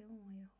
Ocorreu um erro.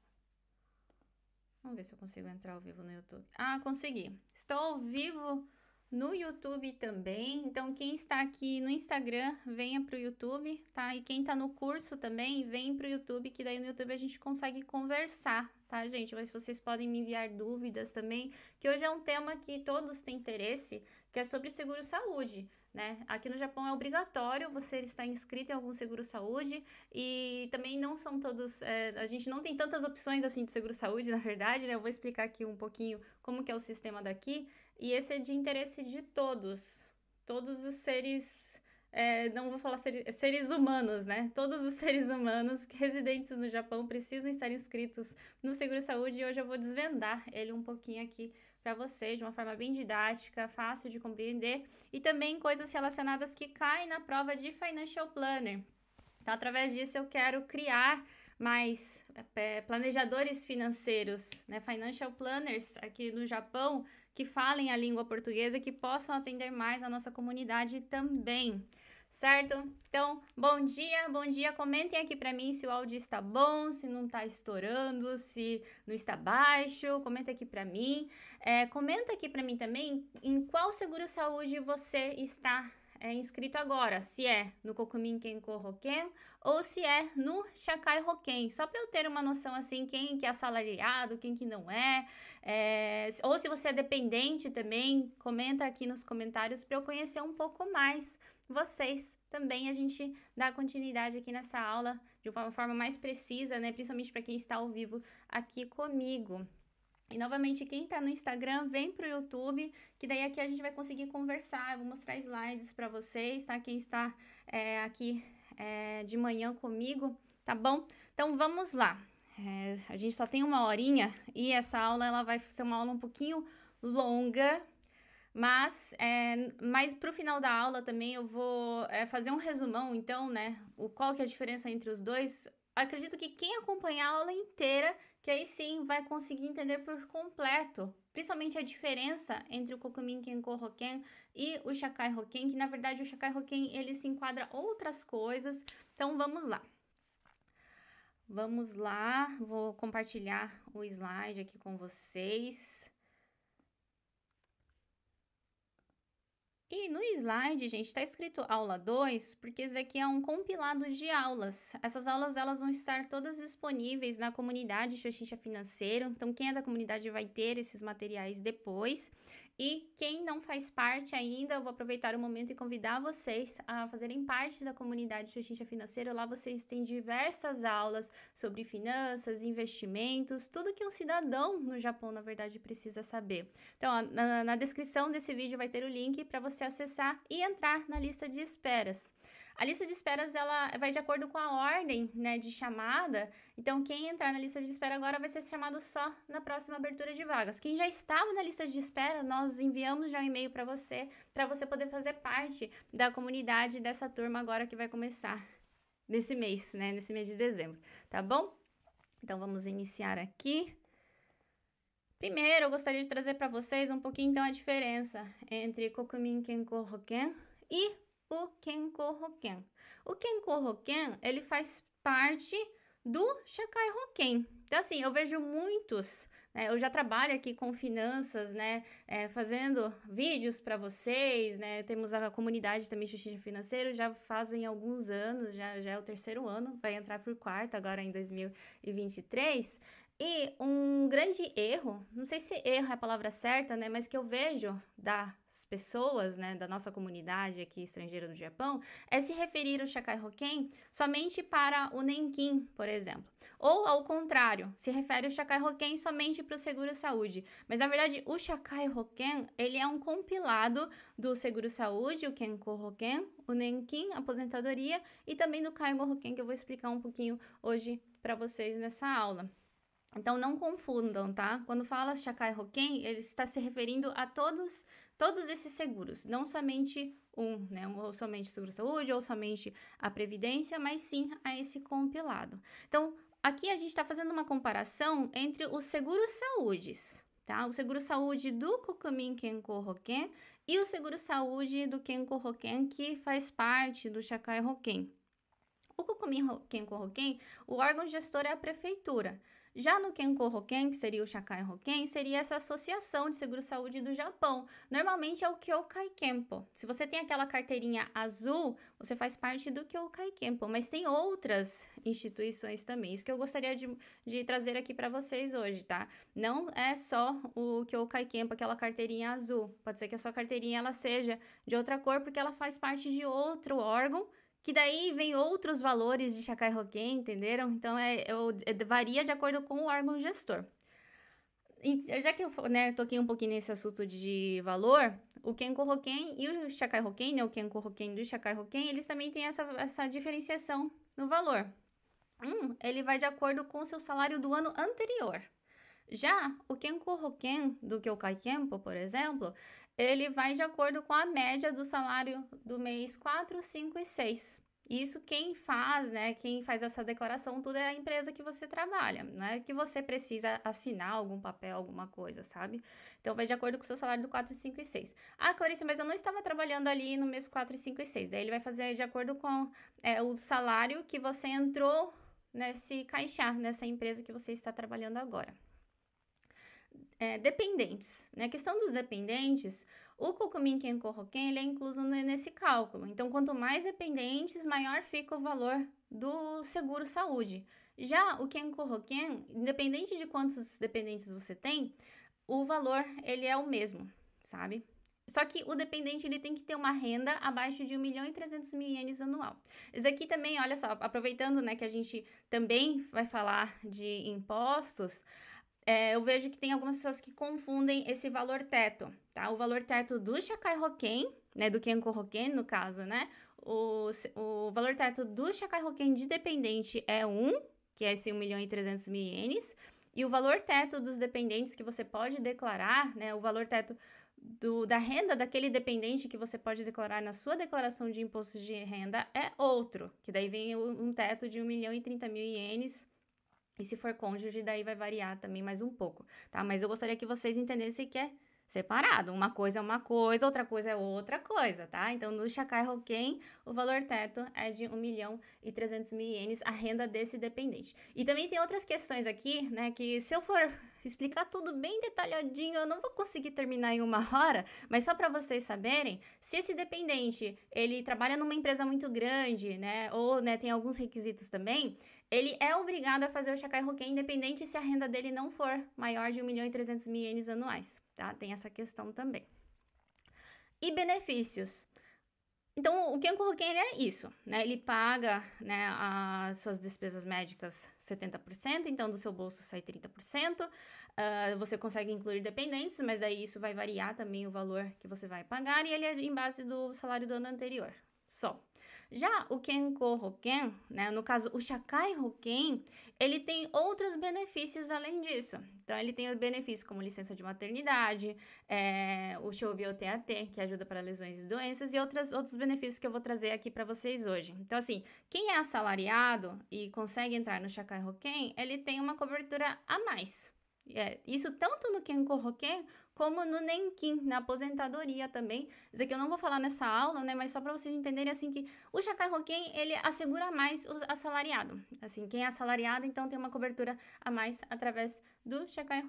Vamos ver se eu consigo entrar ao vivo no YouTube. Ah, consegui. Estou ao vivo no YouTube também. Então, quem está aqui no Instagram, venha para o YouTube, tá? E quem está no curso também, vem para o YouTube, que daí no YouTube a gente consegue conversar, tá, gente? Mas vocês podem me enviar dúvidas também, que hoje é um tema que todos têm interesse, que é sobre seguro-saúde né? Aqui no Japão é obrigatório você estar inscrito em algum seguro-saúde e também não são todos, é, a gente não tem tantas opções assim de seguro-saúde, na verdade, né? Eu vou explicar aqui um pouquinho como que é o sistema daqui e esse é de interesse de todos, todos os seres é, não vou falar seres, seres, humanos, né? Todos os seres humanos residentes no Japão precisam estar inscritos no Seguro Saúde e hoje eu vou desvendar ele um pouquinho aqui para vocês de uma forma bem didática, fácil de compreender e também coisas relacionadas que caem na prova de Financial Planner. Então, através disso, eu quero criar mais é, planejadores financeiros, né, financial planners aqui no Japão, que falem a língua portuguesa, que possam atender mais a nossa comunidade também certo? Então, bom dia, bom dia. Comentem aqui para mim se o áudio está bom, se não está estourando, se não está baixo. Comenta aqui para mim. É, comenta aqui para mim também em qual seguro saúde você está é, inscrito agora, se é no Kokumin Kenko Hoken ou se é no Shakai Hoken, só para eu ter uma noção assim, quem que é assalariado, quem que não é, é, ou se você é dependente também, comenta aqui nos comentários para eu conhecer um pouco mais vocês. Também a gente dá continuidade aqui nessa aula de uma forma mais precisa, né, principalmente para quem está ao vivo aqui comigo. E novamente, quem está no Instagram, vem para o YouTube, que daí aqui a gente vai conseguir conversar. Eu vou mostrar slides para vocês, tá? Quem está é, aqui é, de manhã comigo, tá bom? Então vamos lá. É, a gente só tem uma horinha e essa aula ela vai ser uma aula um pouquinho longa, mas, é, mas para o final da aula também eu vou é, fazer um resumão, então, né? O, qual que é a diferença entre os dois? Acredito que quem acompanhar a aula inteira que aí sim vai conseguir entender por completo, principalmente a diferença entre o Kokumin Kenko Hoken e o Shakai Hoken, que na verdade o Shakai Hoken ele se enquadra outras coisas. Então vamos lá. Vamos lá, vou compartilhar o slide aqui com vocês. E no slide, gente, está escrito aula 2, porque esse daqui é um compilado de aulas. Essas aulas elas vão estar todas disponíveis na comunidade Xoxincha Financeiro. Então, quem é da comunidade vai ter esses materiais depois. E quem não faz parte ainda, eu vou aproveitar o momento e convidar vocês a fazerem parte da comunidade Xuxincha Financeira. Lá vocês têm diversas aulas sobre finanças, investimentos, tudo que um cidadão no Japão, na verdade, precisa saber. Então, na, na descrição desse vídeo vai ter o link para você acessar e entrar na lista de esperas. A lista de esperas ela vai de acordo com a ordem né, de chamada. Então, quem entrar na lista de espera agora vai ser chamado só na próxima abertura de vagas. Quem já estava na lista de espera, nós enviamos já um e-mail para você, para você poder fazer parte da comunidade dessa turma agora que vai começar nesse mês, né? Nesse mês de dezembro, tá bom? Então, vamos iniciar aqui. Primeiro, eu gostaria de trazer para vocês um pouquinho então a diferença entre Kokumin Kenko Hoken e o Kenko Hoken. O Kenko Hoken, ele faz parte do Shakai Hoken. Então, assim, eu vejo muitos, né, eu já trabalho aqui com finanças, né, é, fazendo vídeos para vocês, né, temos a comunidade também Justiça Financeiro, já fazem alguns anos, já, já é o terceiro ano, vai entrar por quarto agora em 2023, e um grande erro, não sei se erro é a palavra certa, né, mas que eu vejo das pessoas, né, da nossa comunidade aqui estrangeira do Japão, é se referir o Shakai Hoken somente para o Nenkin, por exemplo. Ou ao contrário, se refere o Shakai Hoken somente para o seguro saúde. Mas na verdade, o Shakai Hoken, ele é um compilado do seguro saúde, o Kenko Hoken, o Nenkin, aposentadoria, e também do Kaigo Hoken, que eu vou explicar um pouquinho hoje para vocês nessa aula. Então não confundam, tá? Quando fala Shakai Hoken, ele está se referindo a todos, todos esses seguros, não somente um, né? Ou somente seguro-saúde, ou somente a previdência, mas sim a esse compilado. Então, aqui a gente está fazendo uma comparação entre os seguros-saúdes, tá? O seguro-saúde do Kokumin Kenko Hoken e o seguro-saúde do Kenko Hoken, que faz parte do Shakai Hoken. O Kukumin Kenko Hoken, o órgão gestor é a prefeitura. Já no Kenko Hoken, que seria o Shakai Hoken, seria essa associação de seguro-saúde do Japão. Normalmente é o Kyokai Kenpo. Se você tem aquela carteirinha azul, você faz parte do Kyokai Kenpo, mas tem outras instituições também. Isso que eu gostaria de, de trazer aqui para vocês hoje, tá? Não é só o Kyokai Kenpo, aquela carteirinha azul. Pode ser que a sua carteirinha ela seja de outra cor, porque ela faz parte de outro órgão que daí vem outros valores de Shakai Hoken, entenderam? Então, é, é, varia de acordo com o órgão gestor. E, já que eu né, toquei um pouquinho nesse assunto de valor, o Kenko Hoken e o Shakai Hoken, né, o Kenko Hoken do Shakai Hoken, eles também têm essa, essa diferenciação no valor. Um, ele vai de acordo com o seu salário do ano anterior. Já o Kenko Hoken do Kyokai Kenpo, por exemplo, ele vai de acordo com a média do salário do mês 4, 5 e 6. Isso quem faz, né? Quem faz essa declaração, tudo é a empresa que você trabalha. Não é que você precisa assinar algum papel, alguma coisa, sabe? Então, vai de acordo com o seu salário do 4, 5 e 6. Ah, Clarice, mas eu não estava trabalhando ali no mês 4, 5 e 6. Daí ele vai fazer de acordo com é, o salário que você entrou nesse caixar, nessa empresa que você está trabalhando agora é, dependentes. Na né? questão dos dependentes, o Kokumin Kenko-Hoken ele é incluso nesse cálculo. Então, quanto mais dependentes, maior fica o valor do seguro saúde. Já o Kenko-Hoken, independente de quantos dependentes você tem, o valor ele é o mesmo, sabe? Só que o dependente ele tem que ter uma renda abaixo de 1 milhão e 300 mil ienes anual. Isso aqui também, olha só, aproveitando né, que a gente também vai falar de impostos, é, eu vejo que tem algumas pessoas que confundem esse valor teto, tá? O valor teto do Shakai Hoken, né, do Kenko Hoken, no caso, né? O, o valor teto do Shakai Hoken de dependente é 1, que é esse 1 milhão e 300 mil ienes, e o valor teto dos dependentes que você pode declarar, né, o valor teto do, da renda daquele dependente que você pode declarar na sua declaração de imposto de renda é outro, que daí vem um teto de 1 milhão e 30 mil ienes e se for cônjuge, daí vai variar também mais um pouco, tá? Mas eu gostaria que vocês entendessem que é separado. Uma coisa é uma coisa, outra coisa é outra coisa, tá? Então, no Shakai Hoken, o valor teto é de 1 milhão e 300 mil ienes, a renda desse dependente. E também tem outras questões aqui, né, que se eu for explicar tudo bem detalhadinho, eu não vou conseguir terminar em uma hora, mas só para vocês saberem, se esse dependente, ele trabalha numa empresa muito grande, né, ou, né, tem alguns requisitos também, ele é obrigado a fazer o Shakai Hoken independente se a renda dele não for maior de 1 milhão e 300 mil ienes anuais, tá? Tem essa questão também. E benefícios. Então, o Kenko é isso, né? Ele paga né, as suas despesas médicas 70%, então do seu bolso sai 30%. Uh, ah, você consegue incluir dependentes, mas aí isso vai variar também o valor que você vai pagar e ele é em base do salário do ano anterior, só. Já o Kenko Hoken, né, no caso o Shakai Hoken, ele tem outros benefícios além disso. Então, ele tem o benefício como licença de maternidade, é, o Shoubi TAT, que ajuda para lesões e doenças, e outras, outros benefícios que eu vou trazer aqui para vocês hoje. Então, assim, quem é assalariado e consegue entrar no Shakai Hoken, ele tem uma cobertura a mais. É, isso tanto no Kenko Hoken como no Nenkin, na aposentadoria também. Isso aqui eu não vou falar nessa aula, né? Mas só para vocês entenderem, assim, que o Shakai ele assegura mais o assalariado. Assim, quem é assalariado, então, tem uma cobertura a mais através do Shakai.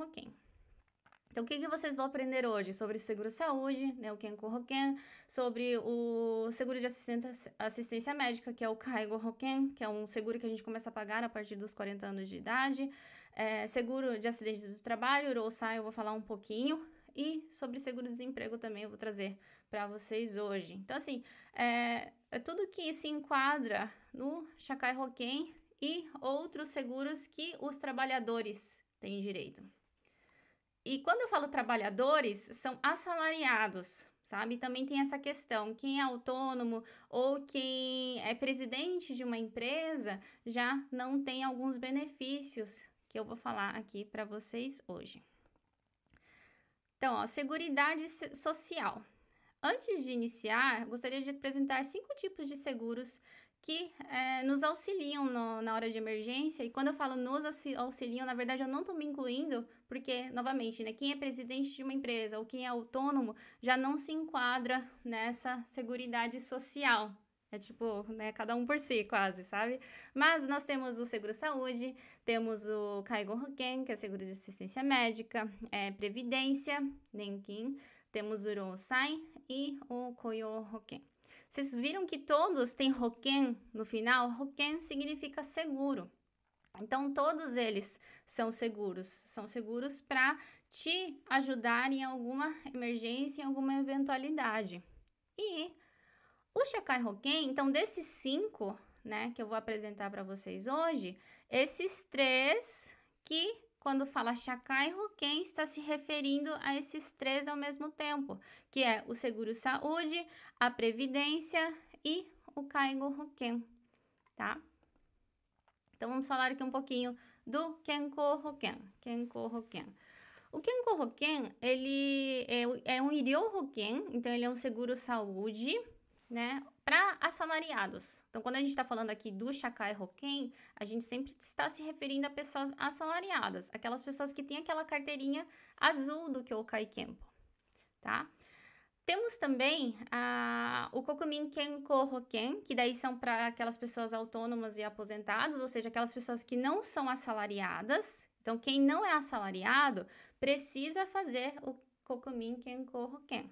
Então, o que, que vocês vão aprender hoje? Sobre seguro-saúde, né, o Kenko Hoken, sobre o seguro de assistência, assistência médica, que é o Kaigo Hoken, que é um seguro que a gente começa a pagar a partir dos 40 anos de idade. É, seguro de acidente do trabalho, o Rosai, eu vou falar um pouquinho. E sobre seguro-desemprego também eu vou trazer para vocês hoje. Então, assim, é, é, tudo que se enquadra no Shakai Hoken e outros seguros que os trabalhadores têm direito. E quando eu falo trabalhadores, são assalariados, sabe? Também tem essa questão: quem é autônomo ou quem é presidente de uma empresa já não tem alguns benefícios que eu vou falar aqui para vocês hoje. Então, ó, Seguridade Social. Antes de iniciar, gostaria de apresentar cinco tipos de seguros que é, nos auxiliam no, na hora de emergência. E quando eu falo nos auxiliam, na verdade eu não estou me incluindo, porque, novamente, né, quem é presidente de uma empresa ou quem é autônomo já não se enquadra nessa Seguridade Social, É tipo, né, cada um por si, quase, sabe? Mas nós temos o seguro saúde, temos o Kaigo Hoken, que é seguro de assistência médica, é, previdência, Nenkin, temos o Ronsai e o Koyo Hoken. Vocês viram que todos têm Hoken no final? Hoken significa seguro. Então, todos eles são seguros, são seguros para te ajudar em alguma emergência, em alguma eventualidade. E o Shakai Hoken, então, desses cinco, né, que eu vou apresentar para vocês hoje, esses três que, quando fala Shakai Hoken, está se referindo a esses três ao mesmo tempo, que é o seguro saúde, a previdência e o Kaigo Hoken, tá? Então, vamos falar aqui um pouquinho do Kenko Hoken. Kenko Hoken. O Kenko Hoken, ele é, é um Irio Hoken, então ele é um seguro saúde, né, para assalariados. Então, quando a gente está falando aqui do Shakai Hoken, a gente sempre está se referindo a pessoas assalariadas, aquelas pessoas que têm aquela carteirinha azul do Kyokai Kenpo, tá? Temos também a, o Kokumin Kenko Hoken, que daí são para aquelas pessoas autônomas e aposentados, ou seja, aquelas pessoas que não são assalariadas. Então, quem não é assalariado precisa fazer o Kokumin Kenko Hoken.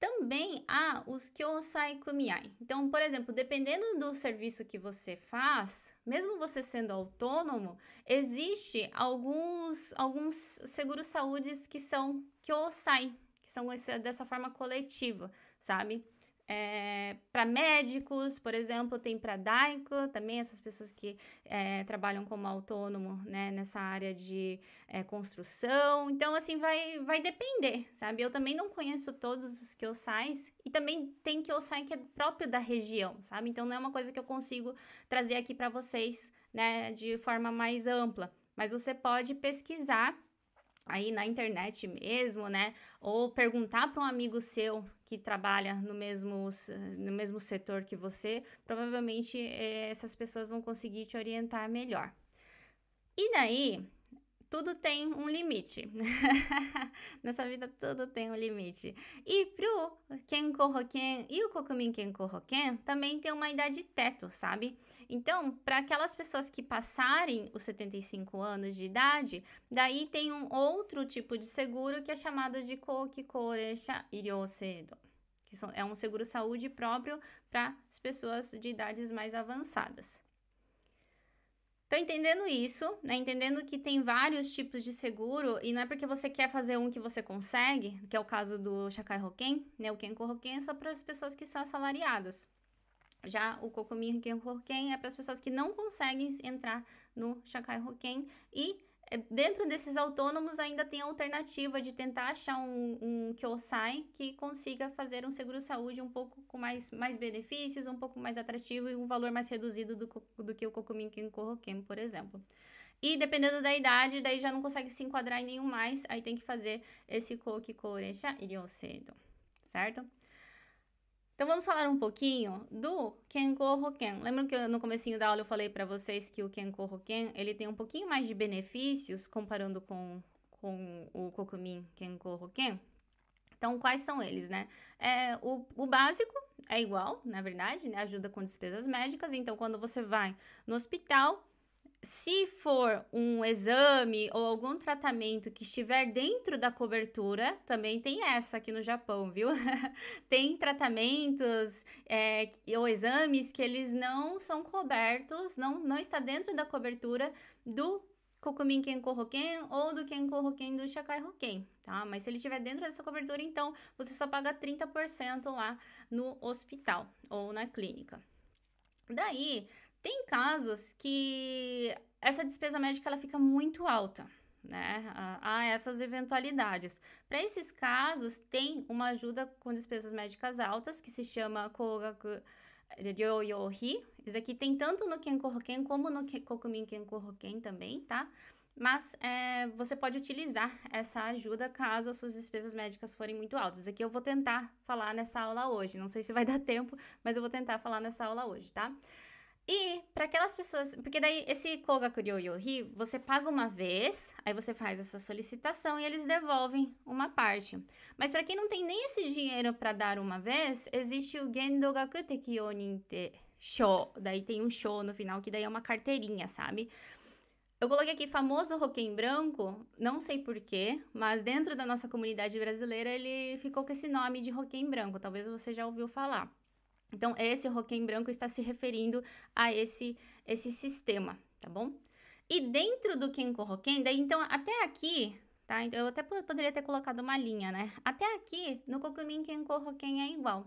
Também há os Kyosai Kumiai. Então, por exemplo, dependendo do serviço que você faz, mesmo você sendo autônomo, existe alguns, alguns seguros saúdes que são Kyosai, que são dessa forma coletiva, sabe? É, para médicos, por exemplo, tem para Daiko, também essas pessoas que é, trabalham como autônomo né, nessa área de é, construção. Então, assim, vai, vai depender, sabe? Eu também não conheço todos os Kyosais e também tem Kyosai que é próprio da região, sabe? Então, não é uma coisa que eu consigo trazer aqui para vocês, né, de forma mais ampla. Mas você pode pesquisar aí na internet mesmo, né? Ou perguntar para um amigo seu que trabalha no mesmo, no mesmo setor que você, provavelmente é, essas pessoas vão conseguir te orientar melhor. E daí, tudo tem um limite. Nessa vida tudo tem um limite. E pro Kenko Hoken e o Kokumin Kenko Hoken também tem uma idade teto, sabe? Então, para aquelas pessoas que passarem os 75 anos de idade, daí tem um outro tipo de seguro que é chamado de Koki Koresha Iryosedo, que é um seguro saúde próprio para as pessoas de idades mais avançadas. Então, entendendo isso, né, entendendo que tem vários tipos de seguro, e não é porque você quer fazer um que você consegue, que é o caso do Shakai Hoken, né, o Kenko Hoken é só para as pessoas que são assalariadas. Já o Kokomi Hoken é para as pessoas que não conseguem entrar no Shakai Hoken e dentro desses autônomos ainda tem a alternativa de tentar achar um, um Kyosai que consiga fazer um seguro-saúde um pouco com mais, mais benefícios, um pouco mais atrativo e um valor mais reduzido do, do que o Kokumin Kenko por exemplo. E dependendo da idade, daí já não consegue se enquadrar em nenhum mais, aí tem que fazer esse Koki Koresha Iryosedo, certo? Então vamos falar um pouquinho do Kenko Hoken. Lembram que no comecinho da aula eu falei para vocês que o Kenko Hoken, ele tem um pouquinho mais de benefícios comparando com, com o Kokumin Kenko Hoken? Então, quais são eles, né? É, o, o básico é igual, na verdade, né? Ajuda com despesas médicas. Então, quando você vai no hospital, se for um exame ou algum tratamento que estiver dentro da cobertura, também tem essa aqui no Japão, viu? tem tratamentos é, ou exames que eles não são cobertos, não, não está dentro da cobertura do Kokumin Kenko ou do Kenko Hoken do Shakai Hoken, tá? Mas se ele estiver dentro dessa cobertura, então você só paga 30% lá no hospital ou na clínica. Daí, tem casos que essa despesa médica ela fica muito alta, né? Há essas eventualidades. Para esses casos, tem uma ajuda com despesas médicas altas que se chama Kogaku Ryoyohi. Isso aqui tem tanto no Kenko Hoken como no Kokumin Kenko Hoken também, tá? Mas é, você pode utilizar essa ajuda caso as suas despesas médicas forem muito altas. Aqui eu vou tentar falar nessa aula hoje. Não sei se vai dar tempo, mas eu vou tentar falar nessa aula hoje, tá? E para aquelas pessoas, porque daí esse Kogakuryo Yohi, você paga uma vez, aí você faz essa solicitação e eles devolvem uma parte. Mas para quem não tem nem esse dinheiro para dar uma vez, existe o Gendogaku Tekiyo Ninte Show. Daí tem um show no final que daí é uma carteirinha, sabe? Eu coloquei aqui famoso roquém branco, não sei porquê, mas dentro da nossa comunidade brasileira ele ficou com esse nome de roquém branco, talvez você já ouviu falar. Então, esse roquém branco está se referindo a esse, esse sistema, tá bom? E dentro do Kenko Roken, daí então até aqui, tá? Então, eu até poderia ter colocado uma linha, né? Até aqui, no Kokumin Kenko Roken é igual.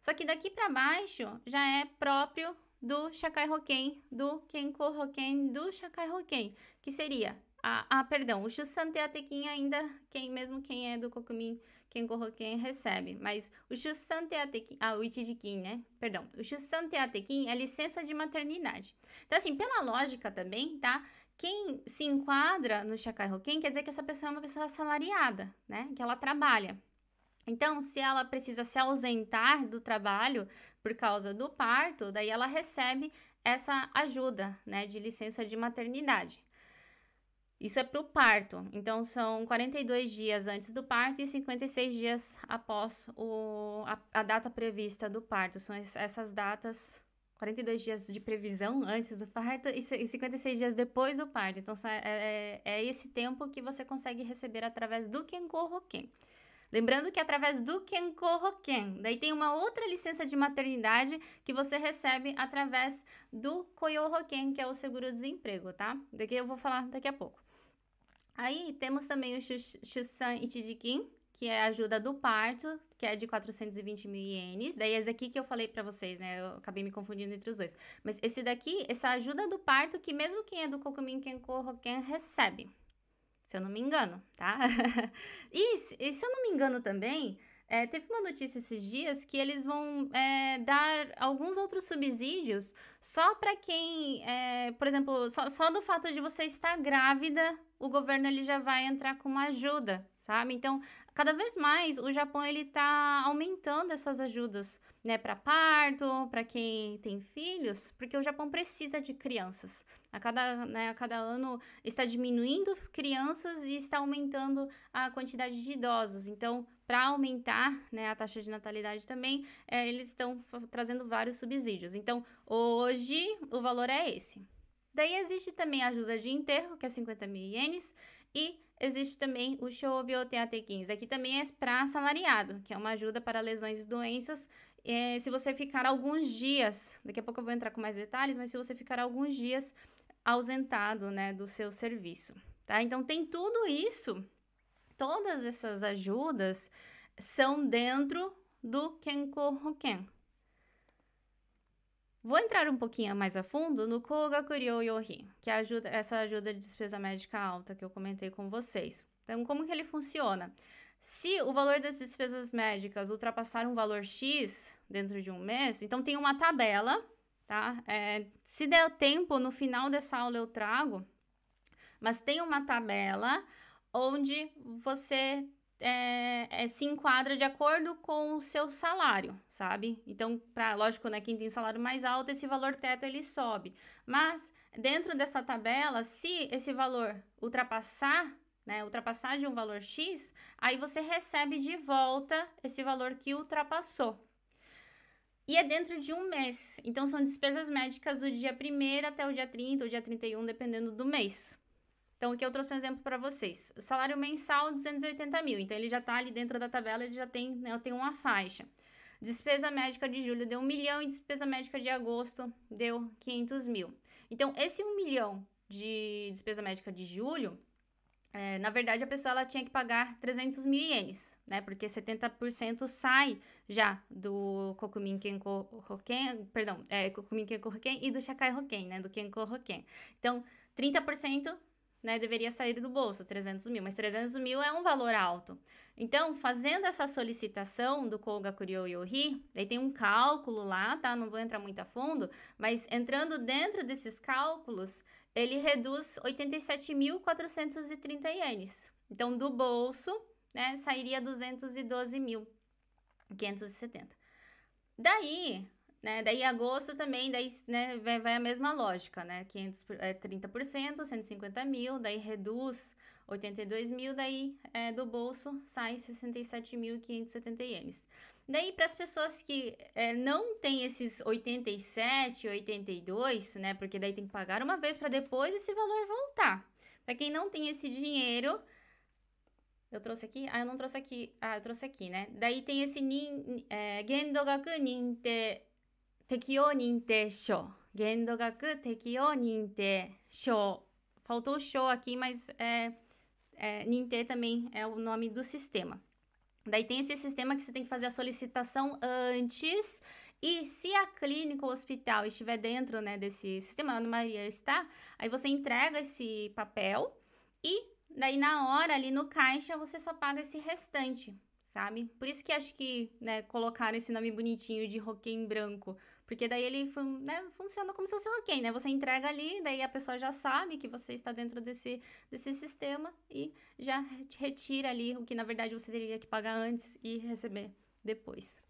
Só que daqui para baixo já é próprio do Shakai Hoken, do Kenko Hoken, do Shakai Hoken, que seria ah, ah, perdão, o Atekin ainda, quem, mesmo quem é do Kokumin Kenko Hoken recebe, mas o Shusante Atekin, ah, o Ichijikin, né? Perdão, o Shusante Atekin é licença de maternidade. Então, assim, pela lógica também, tá? Quem se enquadra no Shakai Hoken quer dizer que essa pessoa é uma pessoa assalariada, né? Que ela trabalha. Então, se ela precisa se ausentar do trabalho por causa do parto, daí ela recebe essa ajuda, né, de licença de maternidade. Isso é para o parto. Então, são 42 dias antes do parto e 56 dias após o, a, a data prevista do parto. São essas datas 42 dias de previsão antes do parto e 56 dias depois do parto. Então, é, é, é esse tempo que você consegue receber através do Kenko Hoken. Lembrando que é através do Kenko Hoken, daí tem uma outra licença de maternidade que você recebe através do Koyo Hoken, que é o seguro-desemprego, tá? Daqui eu vou falar daqui a pouco. Aí temos também o Shusan Ichijikin, que é a ajuda do parto, que é de 420 mil ienes. Daí esse aqui que eu falei para vocês, né? Eu acabei me confundindo entre os dois. Mas esse daqui, essa ajuda do parto, que mesmo quem é do Kokumin Kenko Hoken recebe. Se eu não me engano, tá? e, e se eu não me engano também, é, teve uma notícia esses dias que eles vão é, dar alguns outros subsídios só para quem, é, por exemplo, só, só, do fato de você estar grávida, o governo ele já vai entrar com uma ajuda, sabe? Então, cada vez mais o Japão ele está aumentando essas ajudas, né, para parto, para quem tem filhos, porque o Japão precisa de crianças. A cada, né, a cada ano está diminuindo crianças e está aumentando a quantidade de idosos. Então, para aumentar né, a taxa de natalidade também, é, eles estão trazendo vários subsídios. Então, hoje o valor é esse. Daí existe também a ajuda de enterro, que é 50 mil ienes, e existe também o Shobioteate 15. Aqui também é para assalariado, que é uma ajuda para lesões e doenças. É, se você ficar alguns dias, daqui a pouco eu vou entrar com mais detalhes, mas se você ficar alguns dias ausentado né, do seu serviço. Tá? Então, tem tudo isso todas essas ajudas são dentro do Kenko Hoken. Vou entrar um pouquinho mais a fundo no Kogakuryo Yohi, que é ajuda, essa ajuda de despesa médica alta que eu comentei com vocês. Então, como que ele funciona? Se o valor das despesas médicas ultrapassar um valor X dentro de um mês, então tem uma tabela, tá? É, se der tempo, no final dessa aula eu trago, mas tem uma tabela onde você é, é, se enquadra de acordo com o seu salário, sabe? Então, pra, lógico, né, quem tem salário mais alto, esse valor teto ele sobe. Mas dentro dessa tabela, se esse valor ultrapassar, né, ultrapassar de um valor X, aí você recebe de volta esse valor que ultrapassou. E é dentro de um mês. Então, são despesas médicas do dia 1 até o dia 30 ou dia 31, dependendo do mês. Então, aqui eu trouxe um exemplo para vocês. salário mensal, 280 mil. Então, ele já está ali dentro da tabela, ele já tem, né, tem uma faixa. Despesa médica de julho deu 1 milhão e despesa médica de agosto deu 500 mil. Então, esse 1 milhão de despesa médica de julho, é, na verdade, a pessoa ela tinha que pagar 300 mil ienes, né? Porque 70% sai já do Kokumin Kenko Hoken, perdão, é, Kokumin Kenko Hoken e do Shakai Hoken, né? Do Kenko Hoken. Então, 30% né, deveria sair do bolso, 300 mil, mas 300 mil é um valor alto. Então, fazendo essa solicitação do Koga Kuryo Yohi, daí tem um cálculo lá, tá? Não vou entrar muito a fundo, mas entrando dentro desses cálculos, ele reduz 87.430 ienes. Então, do bolso, né, sairia 212.570. Daí, né? Daí agosto também, daí, né, vai, vai a mesma lógica, né? 500, é, 30%, 150 mil, daí reduz 82 mil, daí é, do bolso sai 67.570 ienes. Daí, para as pessoas que é, não têm esses 87, 82, né? Porque daí tem que pagar uma vez para depois esse valor voltar. Para quem não tem esse dinheiro, eu trouxe aqui? Ah, eu não trouxe aqui. Ah, eu trouxe aqui, né? Daí tem esse nin, é, Gendogaku Ninte Tekio Ninte Sho. Gendogaku Tekio Ninte Sho. Faltou o show aqui, mas é, é, também é o nome do sistema. Daí tem esse sistema que você tem que fazer a solicitação antes. E se a clínica ou hospital estiver dentro né, desse sistema, a Ana Maria está, aí você entrega esse papel e daí na hora ali no caixa você só paga esse restante, sabe? Por isso que acho que né, colocaram esse nome bonitinho de roquém branco, porque daí ele né, funciona como se fosse um roquém, né? Você entrega ali, daí a pessoa já sabe que você está dentro desse, desse sistema e já retira ali o que na verdade você teria que pagar antes e receber depois.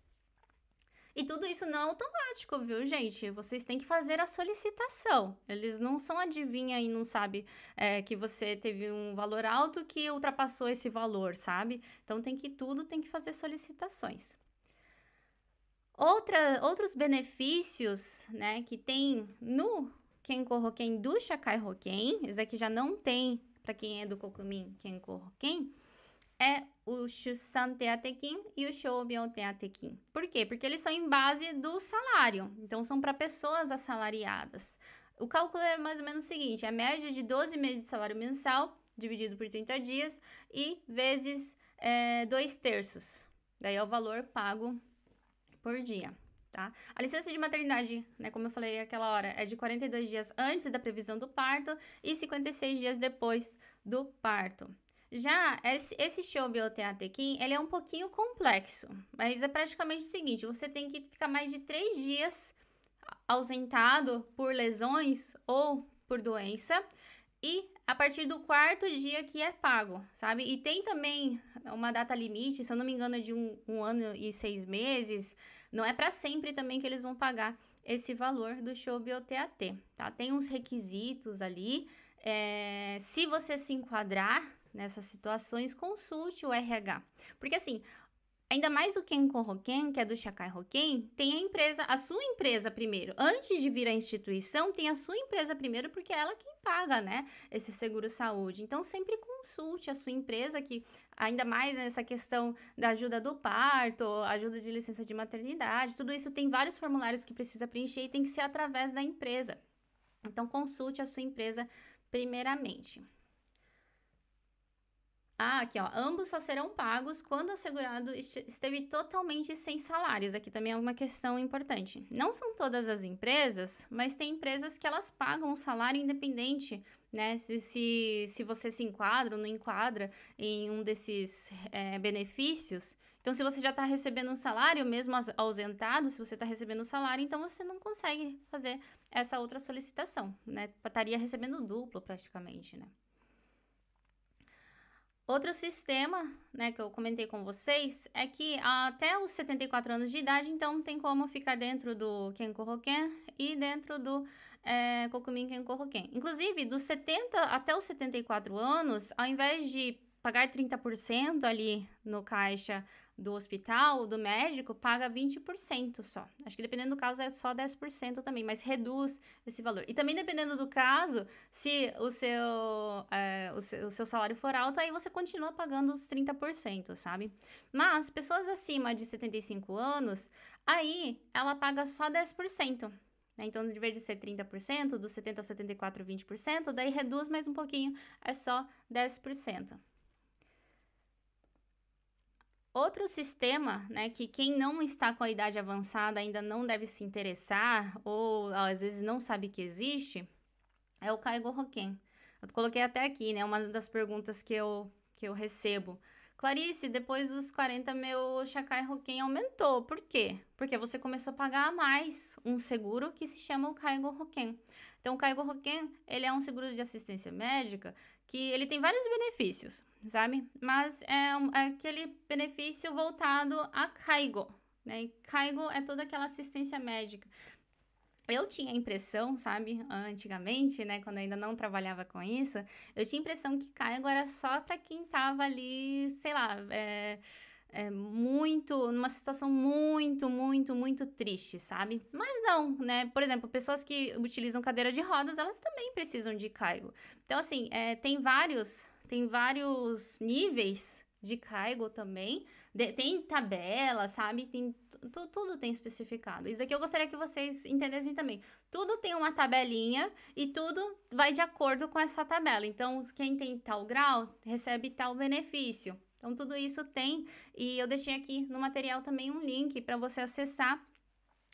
E tudo isso não é automático, viu, gente? Vocês têm que fazer a solicitação. Eles não são adivinha e não sabe é, que você teve um valor alto que ultrapassou esse valor, sabe? Então tem que tudo tem que fazer solicitações. Outra, outros benefícios né, que tem no Kenko Hoken do Shakai Hoken, esse aqui já não tem para quem é do Kokumin Kenko Hoken, é o Shusan Teatekin e o Shoubion Teatekin. Por quê? Porque eles são em base do salário, então são para pessoas assalariadas. O cálculo é mais ou menos o seguinte: é a média de 12 meses de salário mensal, dividido por 30 dias, e vezes é, dois terços. Daí é o valor pago por dia, tá? A licença de maternidade, né, como eu falei aquela hora, é de 42 dias antes da previsão do parto e 56 dias depois do parto. Já esse, show bioteatequim, ele é um pouquinho complexo, mas é praticamente o seguinte, você tem que ficar mais de três dias ausentado por lesões ou por doença e a partir do quarto dia que é pago, sabe? E tem também uma data limite, se eu não me engano, de um, um ano e seis meses. Não é para sempre também que eles vão pagar esse valor do show BioTAT, tá? Tem uns requisitos ali. É, se você se enquadrar nessas situações, consulte o RH. Porque assim, Ainda mais o Ken Roken, que é do Shakai Roken, tem a empresa, a sua empresa primeiro. Antes de vir a instituição, tem a sua empresa primeiro, porque é ela quem paga, né, esse seguro saúde. Então, sempre consulte a sua empresa, que ainda mais nessa questão da ajuda do parto, ajuda de licença de maternidade, tudo isso tem vários formulários que precisa preencher e tem que ser através da empresa. Então, consulte a sua empresa primeiramente. Ah, aqui ó, ambos só serão pagos quando o segurado esteve totalmente sem salários. Aqui também é uma questão importante. Não são todas as empresas, mas tem empresas que elas pagam o salário independente, né? Se, se, se você se enquadra ou não enquadra em um desses é, benefícios. Então, se você já está recebendo um salário, mesmo ausentado, se você está recebendo um salário, então você não consegue fazer essa outra solicitação, né? Estaria recebendo duplo praticamente, né? Outro sistema, né, que eu comentei com vocês, é que até os 74 anos de idade, então tem como ficar dentro do Kenko Hoken e dentro do é, Kokumin Hoken. Inclusive, dos 70 até os 74 anos, ao invés de pagar 30% ali no caixa do hospital, do médico, paga 20% só. Acho que dependendo do caso é só 10% também, mas reduz esse valor. E também dependendo do caso, se o seu, é, o seu, o seu salário for alto, aí você continua pagando os 30%, sabe? Mas pessoas acima de 75 anos, aí ela paga só 10%. Né? Então, de vez de ser 30%, dos 70 a 74, 20%, daí reduz mais um pouquinho, é só 10%. Outro sistema, né, que quem não está com a idade avançada ainda não deve se interessar ou às vezes não sabe que existe, é o Kaigo Hoken. Eu coloquei até aqui, né, uma das perguntas que eu, que eu recebo. Clarice, depois dos 40 meu Shakai Hoken aumentou. Por quê? Porque você começou a pagar mais um seguro que se chama o Kaigo Hoken. Então, o Kaigo Hoken, ele é um seguro de assistência médica que ele tem vários benefícios, sabe? Mas é, um, é aquele benefício voltado a Kaigo, né? Caigo é toda aquela assistência médica. Eu tinha a impressão, sabe, antigamente, né, quando ainda não trabalhava com isso, eu tinha a impressão que Caigo era só para quem tava ali, sei lá, é, é, muito, numa situação muito, muito, muito triste, sabe? Mas não, né? Por exemplo, pessoas que utilizam cadeira de rodas, elas também precisam de Caigo. Então, assim, é, tem vários, tem vários níveis de Caigo também, de, tem tabela, sabe? Tem tudo tem especificado. Isso aqui eu gostaria que vocês entendessem também. Tudo tem uma tabelinha e tudo vai de acordo com essa tabela. Então, quem tem tal grau recebe tal benefício. Então, tudo isso tem. E eu deixei aqui no material também um link para você acessar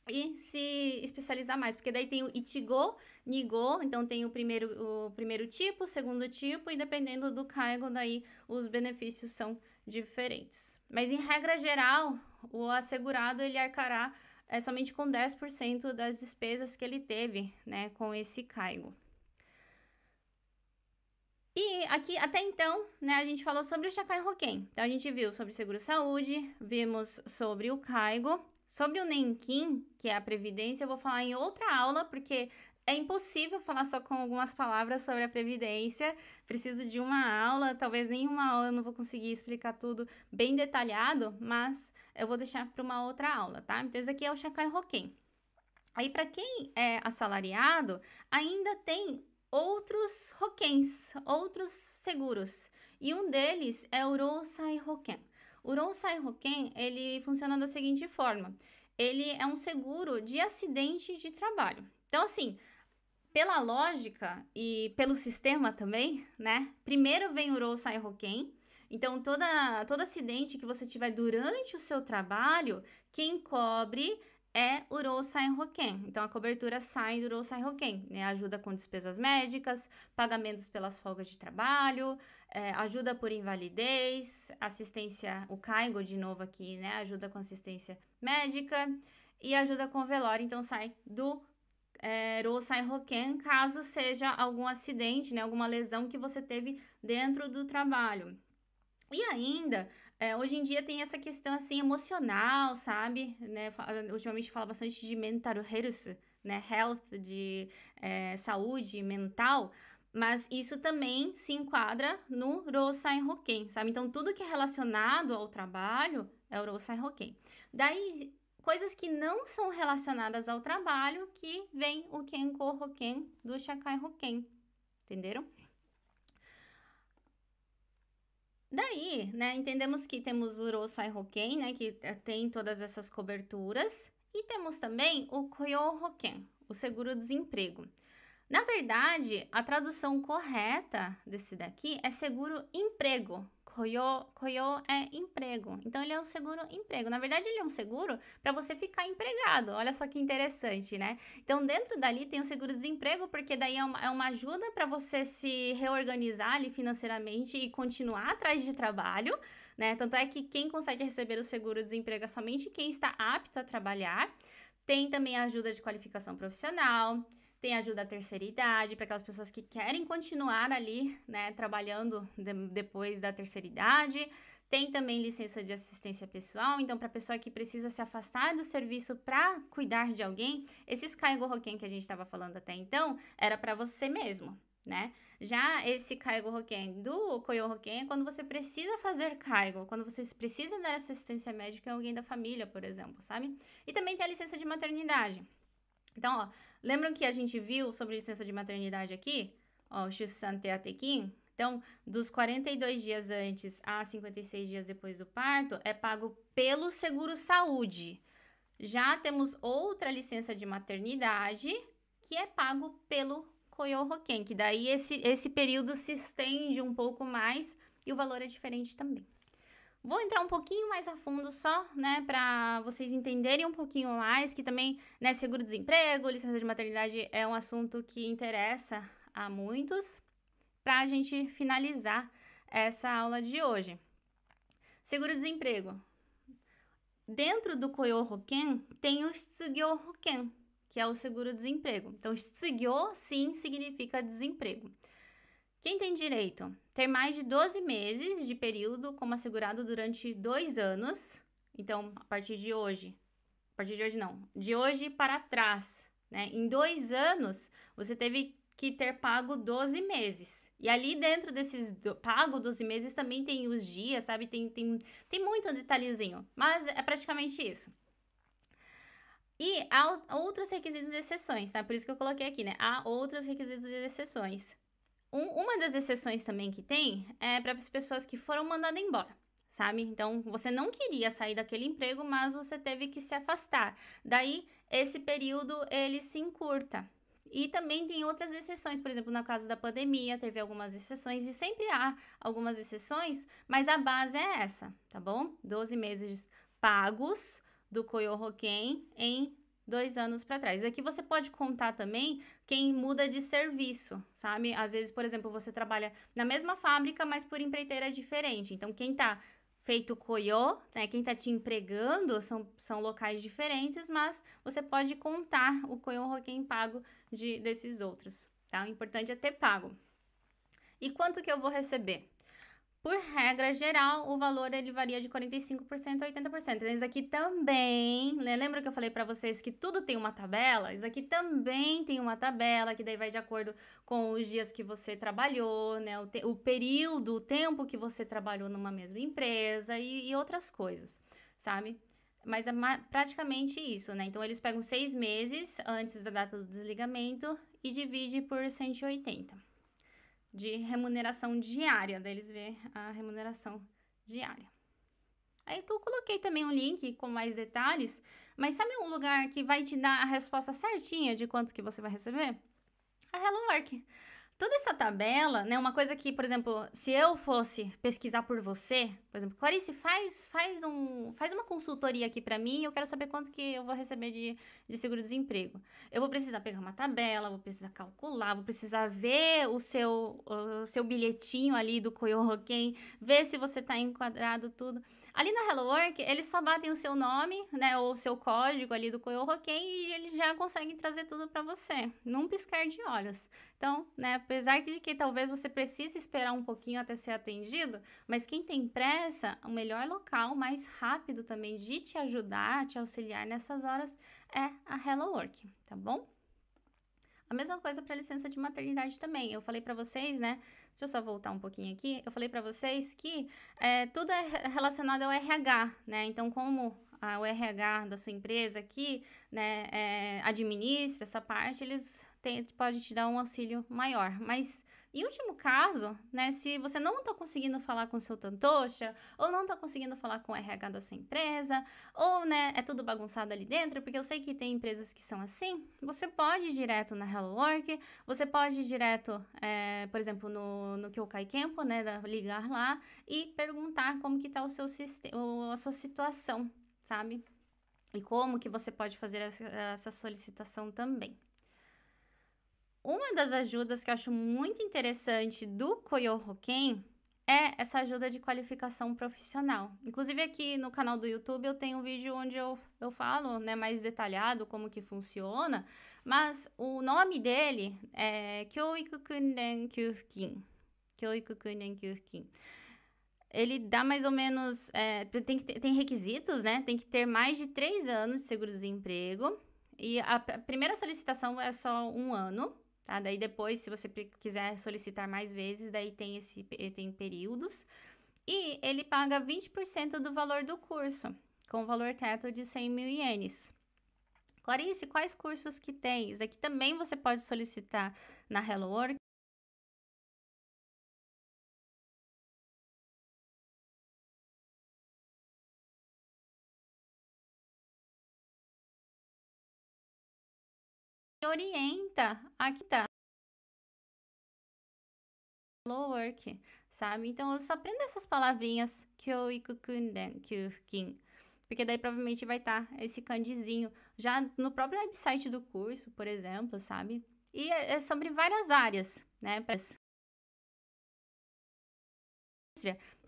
e se especializar mais, porque daí tem o Itigo, Nigo, então tem o primeiro, o primeiro tipo, o segundo tipo, e dependendo do cargo, daí os benefícios são diferentes. Mas em regra geral, o assegurado ele arcará é, somente com 10% das despesas que ele teve, né, com esse cargo. E aqui, até então, né, a gente falou sobre o Chacai Roquem. Então, a gente viu sobre seguro-saúde, vimos sobre o Caigo, sobre o Nenquim, que é a Previdência, eu vou falar em outra aula, porque é impossível falar só com algumas palavras sobre a Previdência. Preciso de uma aula, talvez nem uma aula eu não vou conseguir explicar tudo bem detalhado, mas eu vou deixar para uma outra aula, tá? Então, esse aqui é o Chacai Roquem. Aí, para quem é assalariado, ainda tem outros roquens, outros seguros. E um deles é o Rosai Roken. O Rosai Roken, ele funciona da seguinte forma. Ele é um seguro de acidente de trabalho. Então, assim, pela lógica e pelo sistema também, né? Primeiro vem o Rosai Roken. Então, toda, todo acidente que você tiver durante o seu trabalho, quem cobre é o Rosai Roken. Então, a cobertura sai do Rosai Roken, né? Ajuda com despesas médicas, pagamentos pelas folgas de trabalho, é, ajuda por invalidez, assistência, o Caigo de novo aqui, né? Ajuda com assistência médica e ajuda com velório. Então, sai do é, Rosai Roken, caso seja algum acidente, né, alguma lesão que você teve dentro do trabalho. E ainda, é, hoje em dia tem essa questão assim emocional, sabe? Né? Ultimamente fala bastante de mental health, né? Health, de é, saúde mental. Mas isso também se enquadra no Rosai Hoken, sabe? Então, tudo que é relacionado ao trabalho é o Rosai Hoken. Daí, coisas que não são relacionadas ao trabalho, que vem o Kenko Hoken do Shakai Hoken. Entenderam? Daí, né, entendemos que temos o Rosai Hoken, né, que eh, tem todas essas coberturas, e temos também o Koyo Hoken, o seguro-desemprego. Na verdade, a tradução correta desse daqui é seguro-emprego, Koyo, koyo é emprego. Então, ele é um seguro-emprego. Na verdade, ele é um seguro para você ficar empregado. Olha só que interessante, né? Então, dentro dali tem o seguro-desemprego, porque daí é uma, é uma ajuda para você se reorganizar ali financeiramente e continuar atrás de trabalho, né? Tanto é que quem consegue receber o seguro-desemprego é somente quem está apto a trabalhar. Tem também a ajuda de qualificação profissional, tem ajuda à terceira idade, para aquelas pessoas que querem continuar ali, né, trabalhando de, depois da terceira idade. Tem também licença de assistência pessoal, então para pessoa que precisa se afastar do serviço para cuidar de alguém, esses cargo roquem que a gente estava falando até então, era para você mesmo, né? Já esse cargo roquem do Koyo roquem é quando você precisa fazer cargo, quando você precisa dar assistência médica a alguém da família, por exemplo, sabe? E também tem a licença de maternidade. Então, ó, lembram que a gente viu sobre licença de maternidade aqui? Ó, o Shusanteatekin. Então, dos 42 dias antes a 56 dias depois do parto, é pago pelo seguro saúde. Já temos outra licença de maternidade que é pago pelo Koyohoken, que daí esse, esse período se estende um pouco mais e o valor é diferente também. Vou entrar um pouquinho mais a fundo só, né, para vocês entenderem um pouquinho mais, que também, né, seguro-desemprego, licença de maternidade é um assunto que interessa a muitos, para a gente finalizar essa aula de hoje. Seguro-desemprego. Dentro do Koyo Hoken tem o Tsugyo Hoken, que é o seguro-desemprego. Então, Tsugyo, sim, significa desemprego. Quem tem direito? Ter mais de 12 meses de período como assegurado durante dois anos. Então, a partir de hoje, a partir de hoje não, de hoje para trás, né? Em dois anos, você teve que ter pago 12 meses. E ali dentro desses do, pago 12 meses também tem os dias, sabe? Tem, tem, tem muito detalhezinho, mas é praticamente isso. E há outros requisitos e exceções, tá? Por isso que eu coloquei aqui, né? Há outros requisitos e exceções. Um, uma das exceções também que tem é para as pessoas que foram mandadas embora, sabe? Então, você não queria sair daquele emprego, mas você teve que se afastar. Daí, esse período, ele se encurta. E também tem outras exceções, por exemplo, no caso da pandemia, teve algumas exceções, e sempre há algumas exceções, mas a base é essa, tá bom? 12 meses pagos do Koyohoken em dois anos para trás. Aqui você pode contar também quem muda de serviço, sabe? Às vezes, por exemplo, você trabalha na mesma fábrica, mas por empreiteira diferente. Então, quem tá feito Koyo, né? Quem tá te empregando são, são locais diferentes, mas você pode contar o Koyo Hoken pago de, desses outros, tá? O importante é ter pago. E quanto que eu vou receber? Por regra geral, o valor ele varia de 45% a 80%. Isso aqui também, né, lembra que eu falei para vocês que tudo tem uma tabela? Isso aqui também tem uma tabela que daí vai de acordo com os dias que você trabalhou, né, o, te, o período, o tempo que você trabalhou numa mesma empresa e, e outras coisas, sabe? Mas é praticamente isso, né? Então eles pegam seis meses antes da data do desligamento e divide por 180 de remuneração diária, daí eles vê a remuneração diária. Aí que eu coloquei também um link com mais detalhes, mas sabe um lugar que vai te dar a resposta certinha de quanto que você vai receber? A Hello Work toda essa tabela, né? Uma coisa que, por exemplo, se eu fosse pesquisar por você, por exemplo, Clarice, faz, faz, um, faz uma consultoria aqui para mim eu quero saber quanto que eu vou receber de, de seguro-desemprego. Eu vou precisar pegar uma tabela, vou precisar calcular, vou precisar ver o seu, o seu bilhetinho ali do Koyohoken, ver se você tá enquadrado tudo. Ali na Hello Work, eles só batem o seu nome, né, ou o seu código ali do Koyohoken e eles já conseguem trazer tudo para você, num piscar de olhos. Então, né, apesar de que talvez você precise esperar um pouquinho até ser atendido, mas quem tem pressa, o melhor local, mais rápido também de te ajudar, te auxiliar nessas horas é a Hello Work, tá bom? A mesma coisa para licença de maternidade também. Eu falei para vocês, né? Deixa eu só voltar um pouquinho aqui. Eu falei para vocês que é, tudo é relacionado ao RH, né? Então, como a, o RH da sua empresa aqui, né, é, administra essa parte, eles têm, pode te dar um auxílio maior. Mas em último caso, né, se você não está conseguindo falar com seu tantocha, ou não está conseguindo falar com o RH da sua empresa, ou né, é tudo bagunçado ali dentro, porque eu sei que tem empresas que são assim, você pode ir direto na Hello Work, você pode ir direto, é, por exemplo, no, no Kyokai Campo, né, ligar lá e perguntar como que está o seu sistema, a sua situação, sabe? E como que você pode fazer essa solicitação também. Uma das ajudas que eu acho muito interessante do Koyohoken é essa ajuda de qualificação profissional. Inclusive aqui no canal do YouTube eu tenho um vídeo onde eu, eu falo né, mais detalhado como que funciona, mas o nome dele é Kyoiku Kunden Kyukin. Kyoiku Kunden Kyukin. Ele dá mais ou menos, é, tem, tem requisitos, né? Tem que ter mais de três anos de seguro-desemprego. E a, a primeira solicitação é só um ano, Tá? Daí depois, se você quiser solicitar mais vezes, daí tem esse tem períodos. E ele paga 20% do valor do curso, com valor teto de 100 mil ienes. Clarice, quais cursos que tens? Aqui também você pode solicitar na Hello Orienta aqui tá work, sabe? Então eu só aprendo essas palavrinhas kyoikukunden, kyukin, porque daí provavelmente vai estar tá esse kanjizinho já no próprio website do curso, por exemplo, sabe? E é, é sobre várias áreas, né?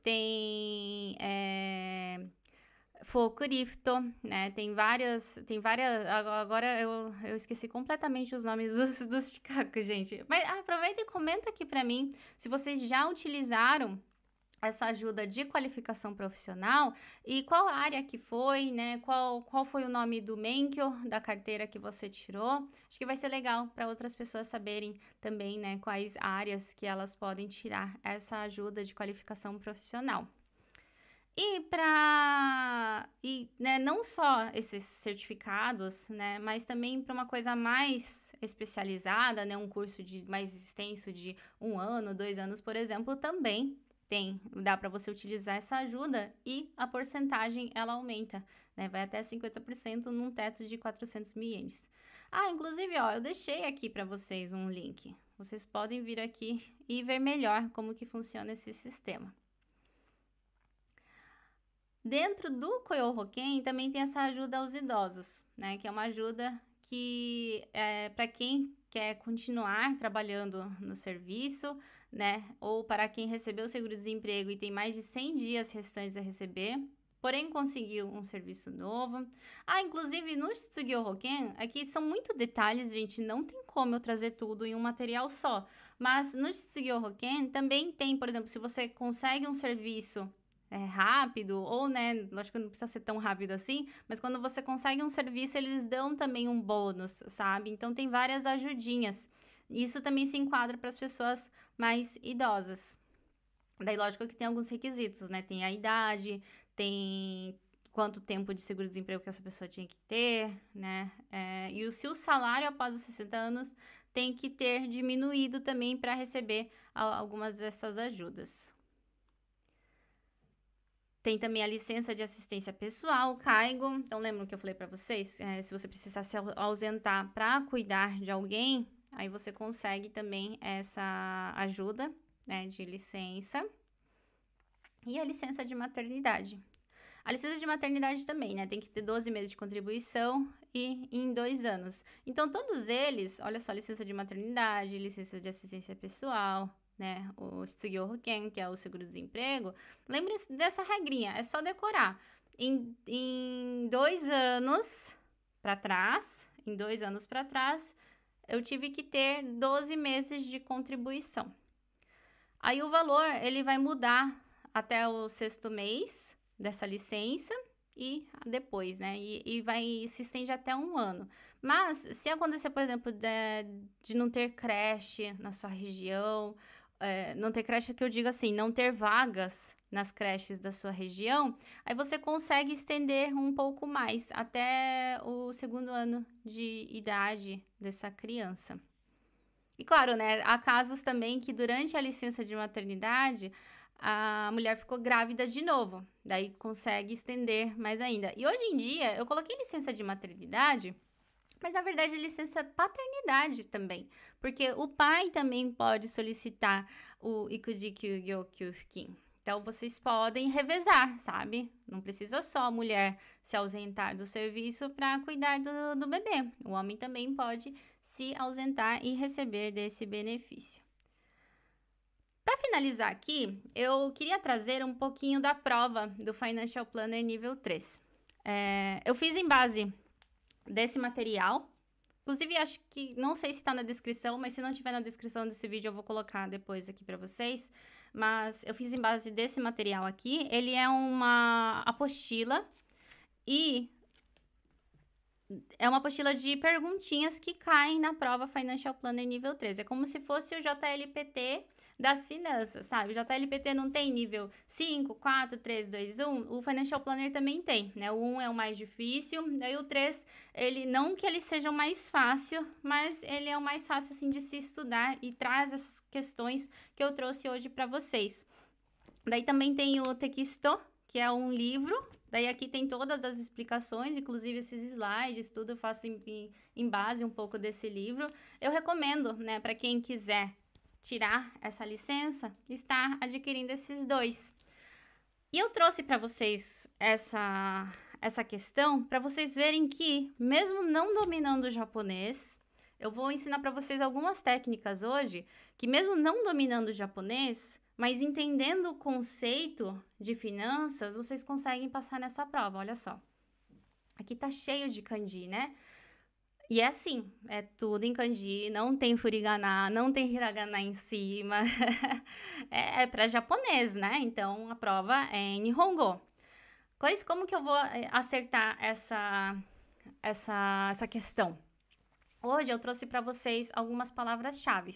Tem é, Fokurifto, né? Tem várias, tem várias, agora eu, eu esqueci completamente os nomes dos, dos Chicago, gente. Mas aproveita e comenta aqui para mim se vocês já utilizaram essa ajuda de qualificação profissional e qual área que foi, né? Qual, qual foi o nome do Menkyo, da carteira que você tirou. Acho que vai ser legal para outras pessoas saberem também, né, quais áreas que elas podem tirar essa ajuda de qualificação profissional. E para e né, não só esses certificados, né, mas também para uma coisa mais especializada, né, um curso de mais extenso de um ano, dois anos, por exemplo, também tem, dá para você utilizar essa ajuda e a porcentagem ela aumenta, né? Vai até 50% num teto de 400 mil ienes. Ah, inclusive, ó, eu deixei aqui para vocês um link. Vocês podem vir aqui e ver melhor como que funciona esse sistema. Dentro do Koyohoken também tem essa ajuda aos idosos, né? Que é uma ajuda que é para quem quer continuar trabalhando no serviço, né? Ou para quem recebeu o seguro-desemprego e tem mais de 100 dias restantes a receber, porém conseguiu um serviço novo. Ah, inclusive no Hoken, aqui são muito detalhes, gente, não tem como eu trazer tudo em um material só. Mas no Hoken também tem, por exemplo, se você consegue um serviço é, rápido, ou, né, lógico que não precisa ser tão rápido assim, mas quando você consegue um serviço, eles dão também um bônus, sabe? Então tem várias ajudinhas. Isso também se enquadra para as pessoas mais idosas. Daí, lógico que tem alguns requisitos, né? Tem a idade, tem quanto tempo de seguro-desemprego que essa pessoa tinha que ter, né? É, e o seu salário após os 60 anos tem que ter diminuído também para receber algumas dessas ajudas. Tem também a licença de assistência pessoal, CAIGO. Então, lembram que eu falei para vocês? É, se você precisar se ausentar para cuidar de alguém, Aí você consegue também essa ajuda, né, de licença. E a licença de maternidade. A licença de maternidade também, né? Tem que ter 12 meses de contribuição e em dois anos. Então, todos eles, olha só, licença de maternidade, licença de assistência pessoal, né? O Tsugyo Hoken, que é o seguro-desemprego. Lembre-se dessa regrinha, é só decorar. Em, em dois anos para trás, em dois anos para trás, eu tive que ter 12 meses de contribuição. Aí o valor ele vai mudar até o sexto mês dessa licença e depois, né? E, e vai se estende até um ano. Mas se acontecer, por exemplo, de, de não ter creche na sua região, é, não ter creche que eu digo assim, não ter vagas nas creches da sua região, aí você consegue estender um pouco mais até o segundo ano de idade dessa criança. E claro, né, há casos também que durante a licença de maternidade a mulher ficou grávida de novo, daí consegue estender mais ainda. E hoje em dia eu coloquei licença de maternidade, mas na verdade licença paternidade também, porque o pai também pode solicitar o Ikujikyu Gyokyukin. Então, vocês podem revezar, sabe? Não precisa só a mulher se ausentar do serviço para cuidar do, do bebê. O homem também pode se ausentar e receber desse benefício. Para finalizar aqui, eu queria trazer um pouquinho da prova do Financial Planner nível 3. É, eu fiz em base desse material. Inclusive, acho que não sei se está na descrição, mas se não tiver na descrição desse vídeo, eu vou colocar depois aqui para vocês mas eu fiz em base desse material aqui. Ele é uma apostila e é uma apostila de perguntinhas que caem na prova Financial Planner nível 3. É como se fosse o JLPT das finanças, sabe? O JLPT não tem nível 5, 4, 3, 2, 1. O Financial Planner também tem, né? O 1 é o mais difícil, daí o 3, ele não que ele seja o mais fácil, mas ele é o mais fácil assim de se estudar e traz essas questões que eu trouxe hoje para vocês. Daí também tem o Tequisto, que é um livro Daí aqui tem todas as explicações, inclusive esses slides, tudo eu faço em, em, base um pouco desse livro. Eu recomendo, né, para quem quiser tirar essa licença, estar adquirindo esses dois. E eu trouxe para vocês essa, essa questão para vocês verem que, mesmo não dominando o japonês, eu vou ensinar para vocês algumas técnicas hoje que, mesmo não dominando o japonês, mas entendendo o conceito de finanças, vocês conseguem passar nessa prova. Olha só. Aqui tá cheio de kanji, né? E é assim, é tudo em kanji, não tem furigana, não tem hiragana em cima. é, é para japonês, né? Então a prova é em Nihongo. Clarice, como que eu vou eh, acertar essa, essa, essa questão? Hoje eu trouxe para vocês algumas palavras-chave.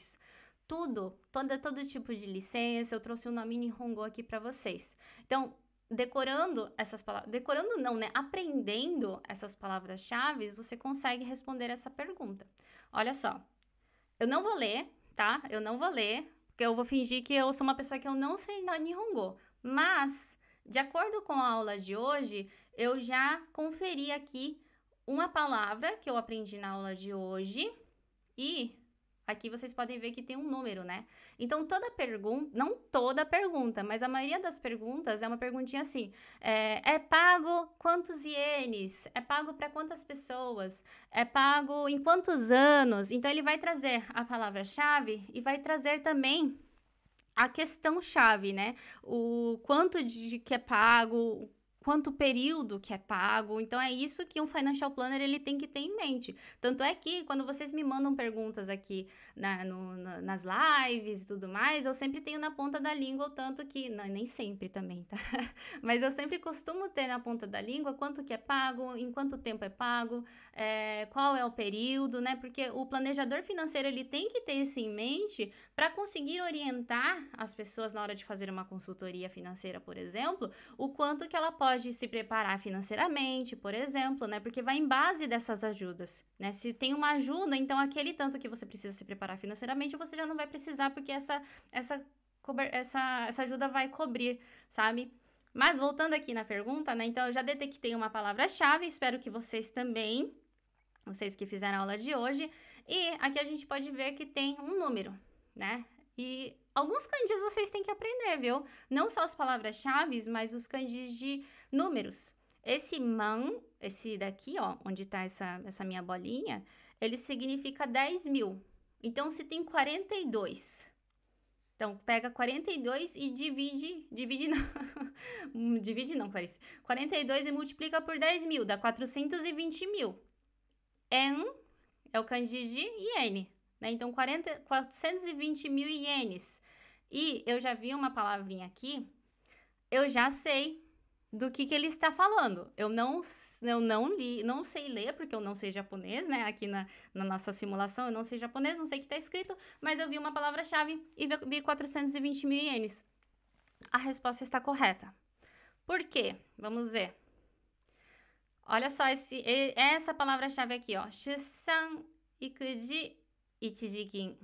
Tudo, todo, todo tipo de licença, eu trouxe o um nome Nihongo aqui para vocês. Então, decorando essas palavras, decorando não, né? Aprendendo essas palavras-chave, você consegue responder essa pergunta. Olha só, eu não vou ler, tá? Eu não vou ler, porque eu vou fingir que eu sou uma pessoa que eu não sei Nihongo. Mas, de acordo com a aula de hoje, eu já conferi aqui uma palavra que eu aprendi na aula de hoje e Aqui vocês podem ver que tem um número, né? Então, toda pergunta, não toda pergunta, mas a maioria das perguntas é uma perguntinha assim: é, é pago quantos ienes? É pago para quantas pessoas? É pago em quantos anos? Então, ele vai trazer a palavra-chave e vai trazer também a questão-chave, né? O quanto de que é pago, quanto período que é pago. Então é isso que um financial planner ele tem que ter em mente. Tanto é que quando vocês me mandam perguntas aqui na, no, na, nas lives e tudo mais, eu sempre tenho na ponta da língua o tanto que não, nem sempre também, tá? Mas eu sempre costumo ter na ponta da língua quanto que é pago, em quanto tempo é pago, é, qual é o período, né? Porque o planejador financeiro ele tem que ter isso em mente para conseguir orientar as pessoas na hora de fazer uma consultoria financeira, por exemplo, o quanto que ela pode se preparar financeiramente, por exemplo, né? Porque vai em base dessas ajudas, né? Se tem uma ajuda, então aquele tanto que você precisa se preparar financeiramente, você já não vai precisar, porque essa, essa, essa, essa ajuda vai cobrir, sabe? Mas voltando aqui na pergunta, né? Então eu já detectei uma palavra-chave, espero que vocês também, vocês que fizeram a aula de hoje. E aqui a gente pode ver que tem um número, né? E alguns kanjis vocês têm que aprender, viu? Não só as palavras-chave, mas os kanjis de números. Esse man, esse daqui, ó, onde tá essa, essa minha bolinha, ele significa 10 mil. Então, se tem 42, então pega 42 e divide, divide não, divide não, Clarice. 42 e multiplica por 10 mil, dá 420 mil. En é o kanji de iene, né? Então, 40, 420 mil ienes. E eu já vi uma palavrinha aqui, eu já sei do que, que ele está falando. Eu não, eu não li, não sei ler, porque eu não sei japonês, né? Aqui na, na nossa simulação eu não sei japonês, não sei o que está escrito, mas eu vi uma palavra-chave e vi 420 mil ienes. A resposta está correta. Por quê? Vamos ver. Olha só esse, essa palavra-chave aqui, ó. Shusan ikuji ichijikin.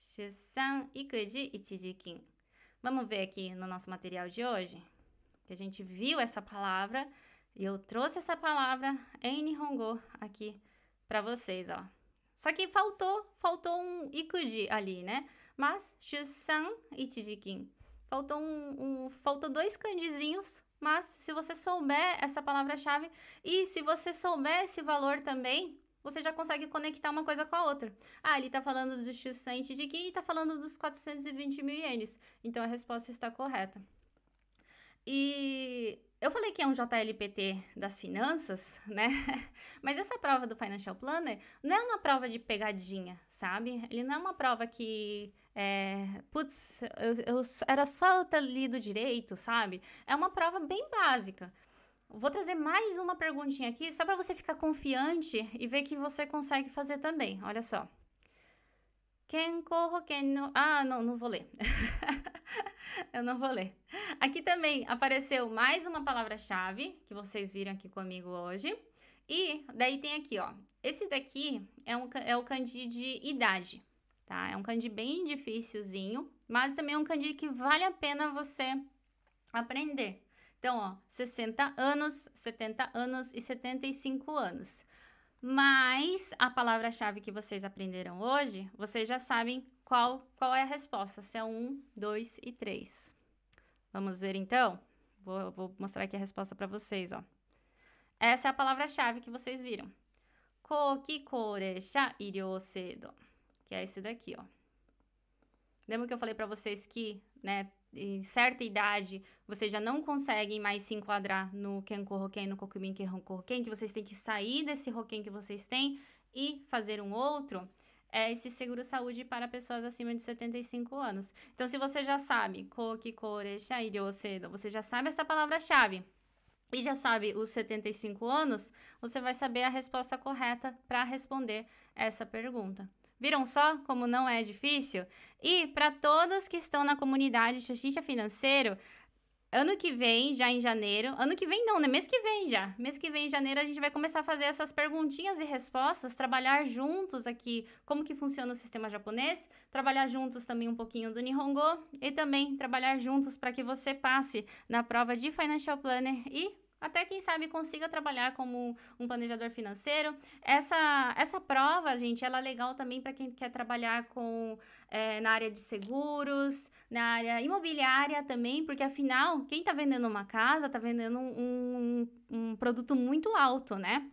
Shusan ikuji ichijikin. Vamos ver aqui no nosso material de hoje, que a gente viu essa palavra e eu trouxe essa palavra em Nihongo aqui para vocês, ó. Só que faltou, faltou um ikuji ali, né? Mas shusan ichijikin. Faltou um, um faltou dois kanjizinhos, mas se você souber essa palavra-chave e se você souber esse valor também, você já consegue conectar uma coisa com a outra. Ah, ele tá falando do X100 de Gui e tá falando dos 420 mil ienes. Então a resposta está correta. E eu falei que é um JLPT das finanças, né? Mas essa prova do Financial Planner não é uma prova de pegadinha, sabe? Ele não é uma prova que. É, putz, eu, eu, era só eu ter lido direito, sabe? É uma prova bem básica. Vou trazer mais uma perguntinha aqui, só para você ficar confiante e ver que você consegue fazer também. Olha só. Kenko Hoken no... Ah, não, não vou ler. Eu não vou ler. Aqui também apareceu mais uma palavra-chave que vocês viram aqui comigo hoje. E daí tem aqui, ó. Esse daqui é, um, é o kanji de idade, tá? É um kanji bem dificilzinho, mas também é um kanji que vale a pena você aprender. Então, ó, 60 anos, 70 anos e 75 anos. Mas a palavra-chave que vocês aprenderam hoje, vocês já sabem qual, qual é a resposta, se é 1, 2 e 3. Vamos ver então? Vou, vou mostrar aqui a resposta para vocês, ó. Essa é a palavra-chave que vocês viram. Koki koresha iryou sedo, que é esse daqui, ó. Lembra que eu falei para vocês que, né, em certa idade, vocês já não conseguem mais se enquadrar no Kenko Hoken, no Kokumin Kenko Hoken, que vocês têm que sair desse Hoken que vocês têm e fazer um outro, é esse seguro saúde para pessoas acima de 75 anos. Então, se você já sabe, você já sabe essa palavra-chave e já sabe os 75 anos, você vai saber a resposta correta para responder essa pergunta. Viram só como não é difícil? E para todas que estão na comunidade Xuxixa Financeiro, ano que vem, já em janeiro, ano que vem não, né? Mês que vem já. Mês que vem, em janeiro, a gente vai começar a fazer essas perguntinhas e respostas, trabalhar juntos aqui como que funciona o sistema japonês, trabalhar juntos também um pouquinho do Nihongo e também trabalhar juntos para que você passe na prova de Financial Planner e até quem sabe consiga trabalhar como um planejador financeiro. Essa, essa prova, gente, ela é legal também para quem quer trabalhar com é, na área de seguros, na área imobiliária também, porque afinal, quem está vendendo uma casa está vendendo um, um, um produto muito alto, né?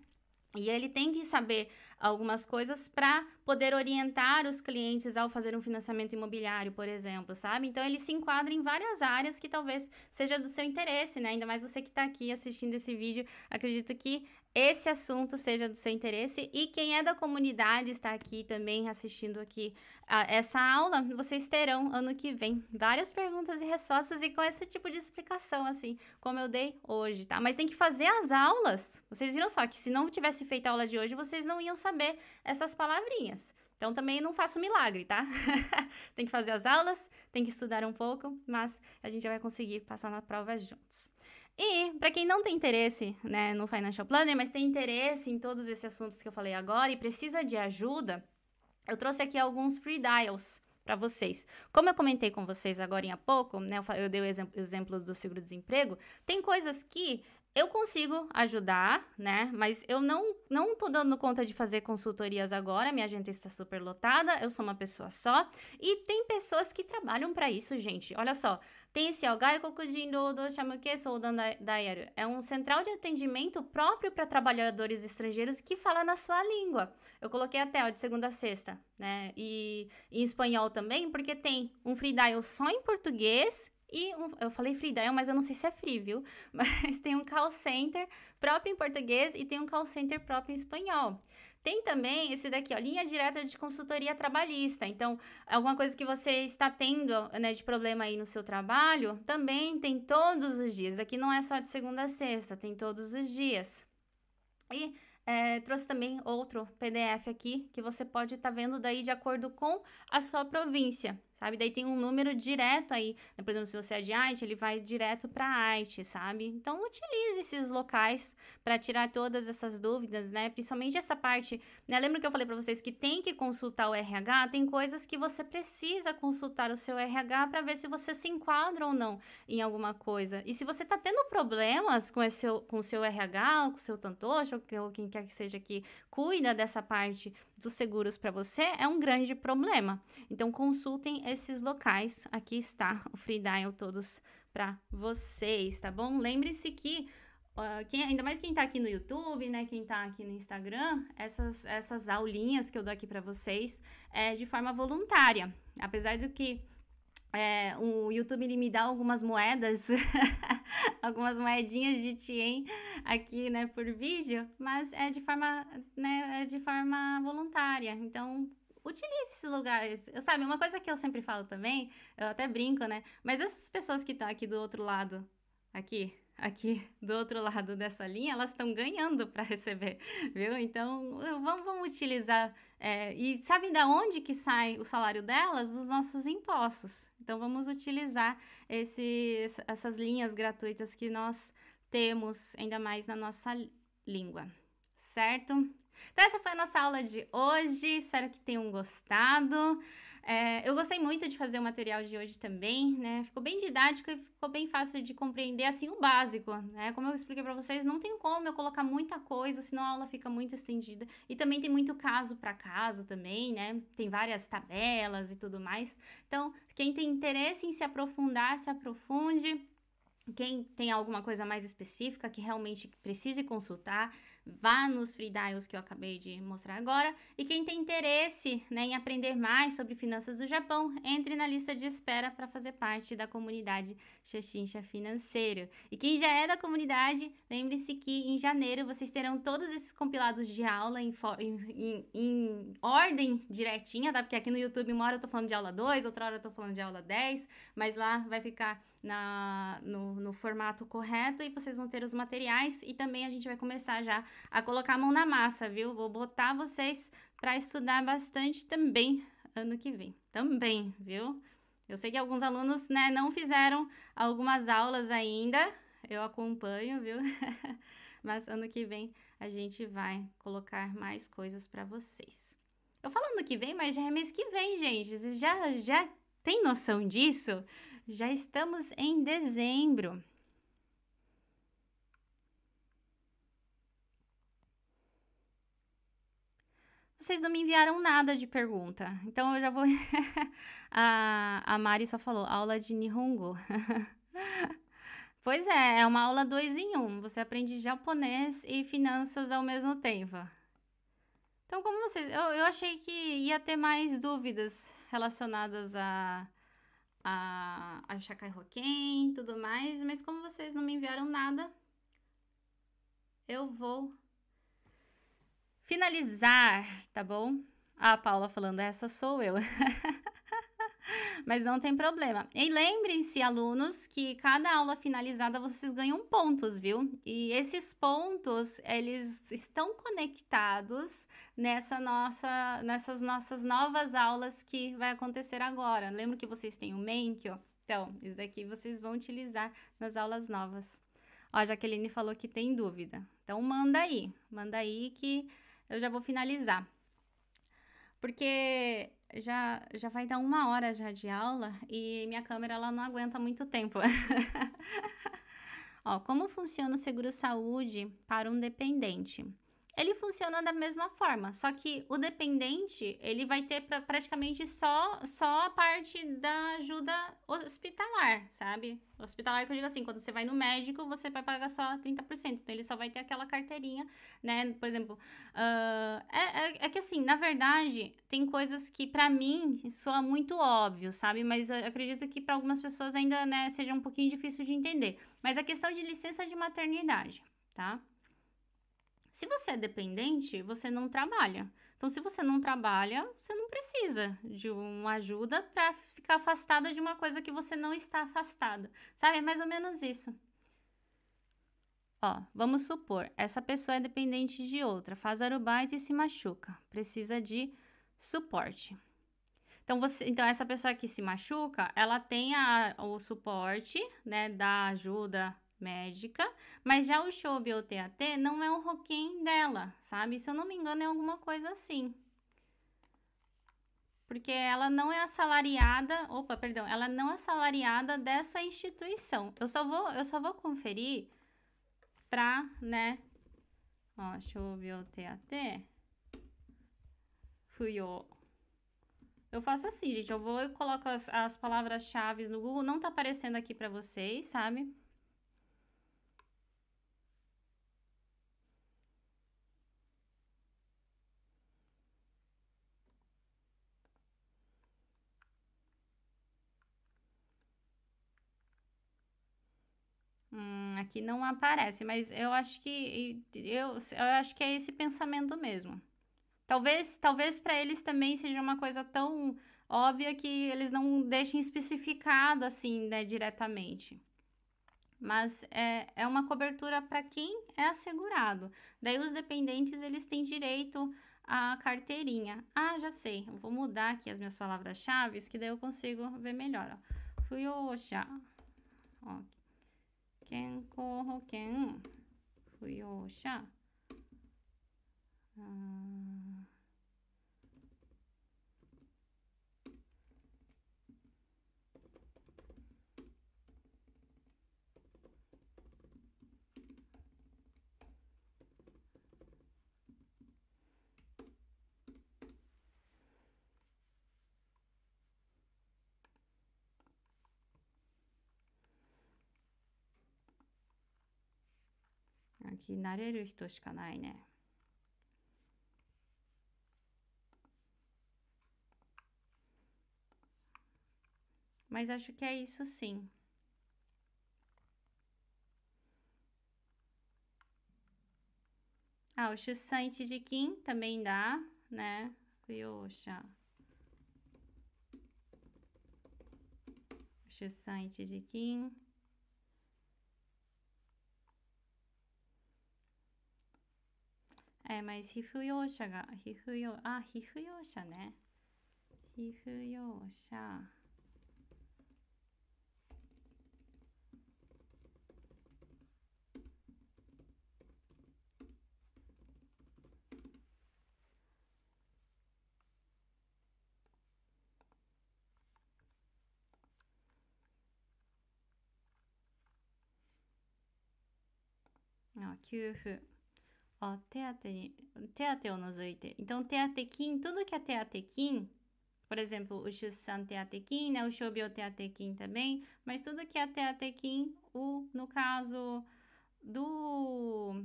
E ele tem que saber algumas coisas para poder orientar os clientes ao fazer um financiamento imobiliário, por exemplo, sabe? Então ele se enquadra em várias áreas que talvez seja do seu interesse, né? Ainda mais você que está aqui assistindo esse vídeo, acredito que esse assunto seja do seu interesse e quem é da comunidade está aqui também assistindo aqui a essa aula, vocês terão ano que vem várias perguntas e respostas e com esse tipo de explicação assim, como eu dei hoje, tá? Mas tem que fazer as aulas. Vocês viram só que se não tivesse feito a aula de hoje, vocês não iam saber essas palavrinhas. Então também não faço milagre, tá? tem que fazer as aulas, tem que estudar um pouco, mas a gente vai conseguir passar na prova juntos. E para quem não tem interesse né, no Financial Planner, mas tem interesse em todos esses assuntos que eu falei agora e precisa de ajuda, eu trouxe aqui alguns free dials para vocês. Como eu comentei com vocês agora há pouco, né, eu dei o exemplo, do seguro-desemprego, tem coisas que eu consigo ajudar, né? Mas eu não não tô dando conta de fazer consultorias agora, minha agenda está super lotada, eu sou uma pessoa só e tem pessoas que trabalham para isso, gente. Olha só, tem esse ó, Gaikokujin Dodo Shamuke Soudan Daiaru. É um central de atendimento próprio para trabalhadores estrangeiros que fala na sua língua. Eu coloquei até ó, de segunda a sexta, né? E, e em espanhol também, porque tem um free dial só em português e um, eu falei free dial, mas eu não sei se é free, viu? Mas tem um call center próprio em português e tem um call center próprio em espanhol. Tem também esse daqui, ó, linha direta de consultoria trabalhista. Então, alguma coisa que você está tendo né, de problema aí no seu trabalho, também tem todos os dias. Daqui não é só de segunda a sexta, tem todos os dias. E é, trouxe também outro PDF aqui que você pode estar tá vendo daí de acordo com a sua província sabe? Daí tem um número direto aí, né? por exemplo, se você é de Haiti, ele vai direto para Haiti, sabe? Então utilize esses locais para tirar todas essas dúvidas, né? Principalmente essa parte, né? Lembra que eu falei para vocês que tem que consultar o RH? Tem coisas que você precisa consultar o seu RH para ver se você se enquadra ou não em alguma coisa. E se você tá tendo problemas com esse com o seu RH, com o seu tantocho, ou quem quer que seja que cuida dessa parte dos seguros para você, é um grande problema. Então consultem esses locais. Aqui está o Free Dial todos para vocês, tá bom? Lembre-se que Uh, quem, ainda mais quem tá aqui no YouTube, né? Quem tá aqui no Instagram, essas, essas aulinhas que eu dou aqui para vocês é de forma voluntária. Apesar do que é, o YouTube ele me dá algumas moedas, algumas moedinhas de Tien aqui, né, por vídeo, mas é de forma, né, é de forma voluntária. Então, utilize esses lugares. Eu sabe, uma coisa que eu sempre falo também, eu até brinco, né? Mas essas pessoas que estão aqui do outro lado, aqui, aqui do outro lado dessa linha, elas estão ganhando para receber, viu? Então, vamos, vamos utilizar. É, e sabem da onde que sai o salário delas? Os nossos impostos. Então, vamos utilizar esse, essas linhas gratuitas que nós temos, ainda mais na nossa língua, certo? Então, essa foi a nossa aula de hoje. Espero que tenham gostado. É, eu gostei muito de fazer o material de hoje também, né? Ficou bem didático e ficou bem fácil de compreender, assim, o básico, né? Como eu expliquei para vocês, não tem como eu colocar muita coisa, senão a aula fica muito estendida. E também tem muito caso para caso também, né? Tem várias tabelas e tudo mais. Então, quem tem interesse em se aprofundar, se aprofunde. Quem tem alguma coisa mais específica que realmente precise consultar, vá nos free dials que eu acabei de mostrar agora. E quem tem interesse né, em aprender mais sobre finanças do Japão, entre na lista de espera para fazer parte da comunidade Xaxincha Financeiro. E quem já é da comunidade, lembre-se que em janeiro vocês terão todos esses compilados de aula em, em, em, ordem direitinha, tá? Porque aqui no YouTube uma hora eu tô falando de aula 2, outra hora eu tô falando de aula 10, mas lá vai ficar na, no, no formato correto e vocês vão ter os materiais e também a gente vai começar já a colocar a mão na massa, viu? Vou botar vocês para estudar bastante também ano que vem. Também, viu? Eu sei que alguns alunos, né, não fizeram algumas aulas ainda. Eu acompanho, viu? Mas ano que vem a gente vai colocar mais coisas para vocês. Eu falando que vem, mas já é mês que vem, gente. Vocês já já tem noção disso? Já estamos em dezembro. Vocês não me enviaram nada de pergunta, então eu já vou. a, a Mari só falou aula de Nihongo. pois é, é uma aula dois em um. Você aprende japonês e finanças ao mesmo tempo. Então, como vocês. Eu, eu achei que ia ter mais dúvidas relacionadas a a, a Hoken e tudo mais, mas como vocês não me enviaram nada, eu vou finalizar, tá bom? A Paula falando, essa sou eu. Mas não tem problema. E lembrem-se, alunos, que cada aula finalizada vocês ganham pontos, viu? E esses pontos, eles estão conectados nessa nossa, nessas nossas novas aulas que vai acontecer agora. Lembra que vocês têm o Menkyo? Então, isso daqui vocês vão utilizar nas aulas novas. Ó, a Jaqueline falou que tem dúvida. Então, manda aí. Manda aí que eu já vou finalizar. Porque já, já vai dar uma hora já de aula e minha câmera ela não aguenta muito tempo. Ó, como funciona o seguro-saúde para um dependente? Ele funciona da mesma forma, só que o dependente, ele vai ter pra, praticamente só, só a parte da ajuda hospitalar, sabe? Hospitalar que eu digo assim, quando você vai no médico, você vai pagar só 30%, então ele só vai ter aquela carteirinha, né? Por exemplo, uh, é, é, é, que assim, na verdade, tem coisas que para mim soa muito óbvio, sabe? Mas eu acredito que para algumas pessoas ainda, né, seja um pouquinho difícil de entender. Mas a questão de licença de maternidade, tá? Se você é dependente, você não trabalha. Então, se você não trabalha, você não precisa de uma ajuda para ficar afastada de uma coisa que você não está afastada. Sabe? É mais ou menos isso. Ó, vamos supor, essa pessoa é dependente de outra, faz arubaita e se machuca, precisa de suporte. Então, você, então essa pessoa que se machuca, ela tem a, o suporte, né, da ajuda médica, mas já o Shobi ou TAT não é um roquim dela, sabe? Se eu não me engano, é alguma coisa assim. Porque ela não é assalariada, opa, perdão, ela não é assalariada dessa instituição. Eu só vou, eu só vou conferir pra, né? Ó, Shobi ou TAT. Fuyo. Eu faço assim, gente. Eu vou e coloco as, as palavras-chave no Google. Não tá aparecendo aqui para vocês, sabe? Aqui não aparece, mas eu acho que eu, eu acho que é esse pensamento mesmo. Talvez, talvez para eles também seja uma coisa tão óbvia que eles não deixem especificado assim, né, diretamente. Mas é, é uma cobertura para quem é assegurado. Daí os dependentes eles têm direito à carteirinha. Ah, já sei. Eu vou mudar aqui as minhas palavras-chave, que daí eu consigo ver melhor. Ó. já. Ó, 健康保険扶養者。うん。Aqui, nareru hito shika nai né? Mas acho que é isso sim. Ah, o Shusan Ichijikin também dá, né? Ryosha. Shusan Ichijikin. É, mas Hifuyosha ga... Hifuyo... Ah, Hifuyosha, né? Hifuyosha. Ah, 給付。あ、手当に、手当を除いて。Então, 手当金、tudo que é 手当金、por exemplo, o Shussan Teatequim, né? O Shobyo Teatequim também, mas tudo que é Teatequim, o, no caso do,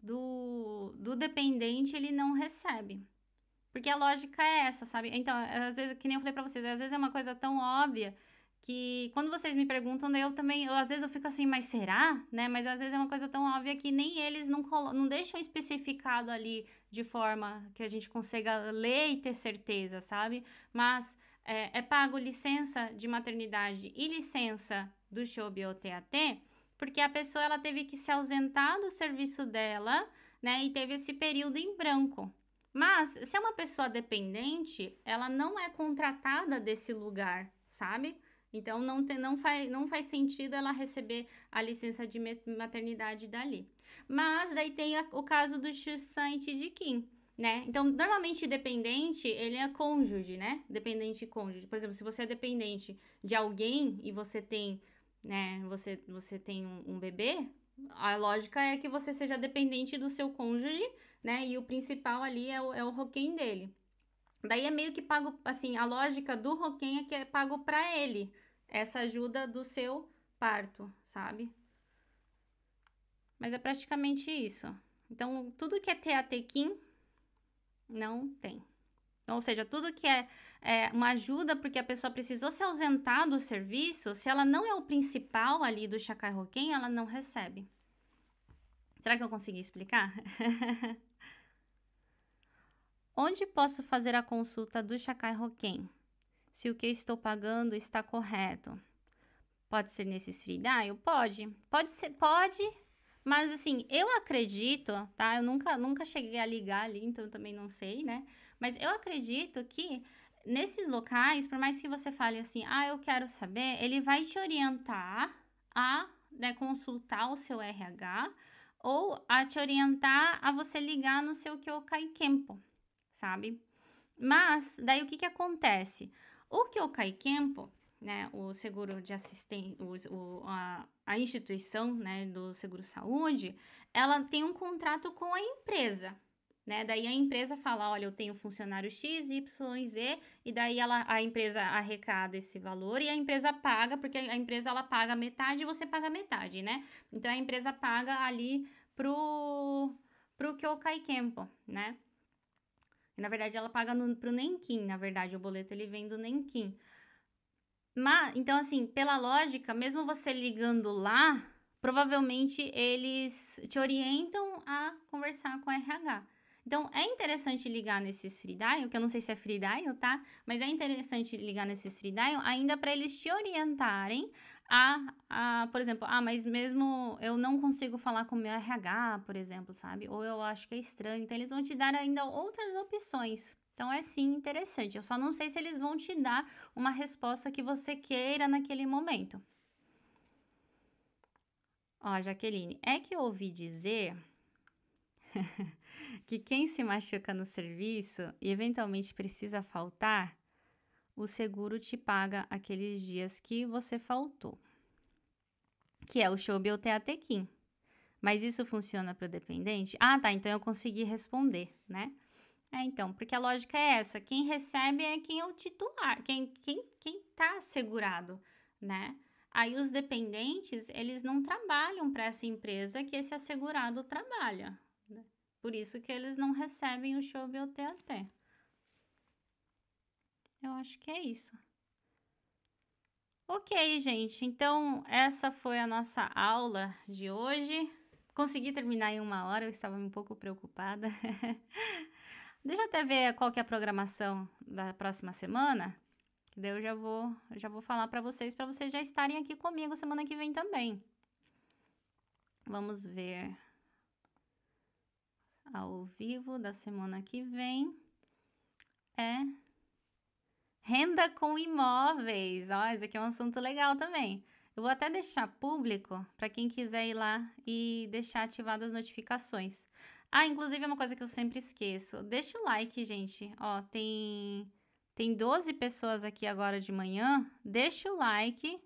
do, do dependente, ele não recebe. Porque a lógica é essa, sabe? Então, às vezes, que nem eu falei pra vocês, às vezes é uma coisa tão óbvia que quando vocês me perguntam, eu também, eu, às vezes eu fico assim, mas será? Né? Mas às vezes é uma coisa tão óbvia que nem eles não, não deixam especificado ali de forma que a gente consiga ler e ter certeza, sabe? Mas é, é pago licença de maternidade e licença do TAT, porque a pessoa ela teve que se ausentar do serviço dela, né? E teve esse período em branco. Mas se é uma pessoa dependente, ela não é contratada desse lugar, sabe? Então, não, tem, não, faz, não faz sentido ela receber a licença de maternidade dali. Mas daí tem a, o caso do Shusan de Kim, né? Então, normalmente dependente, ele é cônjuge, né? Dependente cônjuge. Por exemplo, se você é dependente de alguém e você tem, né, você, você tem um, um bebê, a lógica é que você seja dependente do seu cônjuge, né? E o principal ali é o, é o roquém dele. Daí é meio que pago, assim, a lógica do roquém é que é pago para ele, essa ajuda do seu parto, sabe? Mas é praticamente isso. Então, tudo que é TATKIM, não tem. Então, ou seja, tudo que é, é, uma ajuda porque a pessoa precisou se ausentar do serviço, se ela não é o principal ali do Chakai Roken, ela não recebe. Será que eu consegui explicar? Onde posso fazer a consulta do Chakai Roken? Se o que estou pagando está correto. Pode ser nesses free dial? Pode. Pode ser, pode. Mas assim, eu acredito, tá? Eu nunca, nunca cheguei a ligar ali, então também não sei, né? Mas eu acredito que nesses locais, por mais que você fale assim, ah, eu quero saber, ele vai te orientar a né, consultar o seu RH ou a te orientar a você ligar no seu Kyokai Kempo, sabe? Mas, daí o que que acontece? O Kyokai Kempo, né, o seguro de assistência, a, a instituição né, do seguro-saúde, ela tem um contrato com a empresa, né? Daí a empresa fala, olha, eu tenho funcionário X, Y, Z, e daí ela, a empresa arrecada esse valor e a empresa paga, porque a empresa ela paga metade e você paga metade, né? Então a empresa paga ali pro pro Kyokai Kempo, né? Na verdade, ela paga no, pro Nenquim, na verdade, o boleto ele vem do Nenquim. Mas, então, assim, pela lógica, mesmo você ligando lá, provavelmente eles te orientam a conversar com a RH. Então, é interessante ligar nesses free dial, que eu não sei se é free dial, tá? Mas é interessante ligar nesses free dial ainda para eles te orientarem a, a, por exemplo, ah, mas mesmo eu não consigo falar com o meu RH, por exemplo, sabe? Ou eu acho que é estranho. Então, eles vão te dar ainda outras opções. Então, é sim interessante. Eu só não sei se eles vão te dar uma resposta que você queira naquele momento. Ó, Jaqueline, é que eu ouvi dizer que quem se machuca no serviço e eventualmente precisa faltar, o seguro te paga aqueles dias que você faltou, que é o Shobi ou Teatequim. Mas isso funciona para o dependente? Ah, tá, então eu consegui responder, né? É, então, porque a lógica é essa, quem recebe é quem é o titular, quem quem quem tá assegurado, né? Aí os dependentes, eles não trabalham para essa empresa que esse assegurado trabalha. Né? Por isso que eles não recebem o show BOTAT. Eu acho que é isso. Ok, gente. Então, essa foi a nossa aula de hoje. Consegui terminar em uma hora, eu estava um pouco preocupada. Deixa eu até ver qual que é a programação da próxima semana. Que daí eu já vou, já vou falar para vocês, para vocês já estarem aqui comigo semana que vem também. Vamos ver. Ao vivo da semana que vem é renda com imóveis. Ó, esse aqui é um assunto legal também. Eu vou até deixar público para quem quiser ir lá e deixar ativadas as notificações. Ah, inclusive é uma coisa que eu sempre esqueço. Deixa o like, gente. Ó, tem tem 12 pessoas aqui agora de manhã. Deixa o like.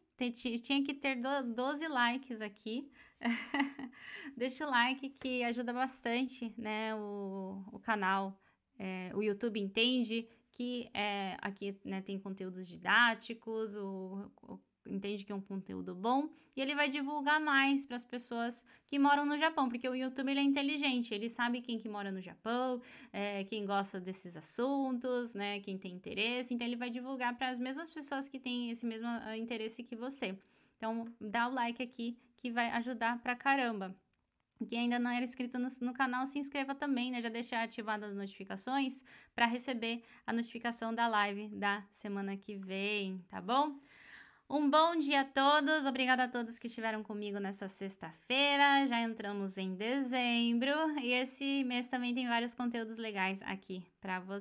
Tinha que ter 12 likes aqui. Deixa o like que ajuda bastante, né, o, o canal. É, o YouTube entende que é, aqui né, tem conteúdos didáticos, o, o entende que é um conteúdo bom e ele vai divulgar mais para as pessoas que moram no Japão, porque o YouTube ele é inteligente, ele sabe quem que mora no Japão, é, quem gosta desses assuntos, né, quem tem interesse, então ele vai divulgar para as mesmas pessoas que têm esse mesmo uh, interesse que você. Então dá o like aqui que vai ajudar pra caramba. Quem ainda não era inscrito no, no, canal, se inscreva também, né? Já deixar ativadas as notificações para receber a notificação da live da semana que vem, tá bom? Um bom dia a todos, obrigada a todos que estiveram comigo nessa sexta-feira. Já entramos em dezembro e esse mês também tem vários conteúdos legais aqui para vocês.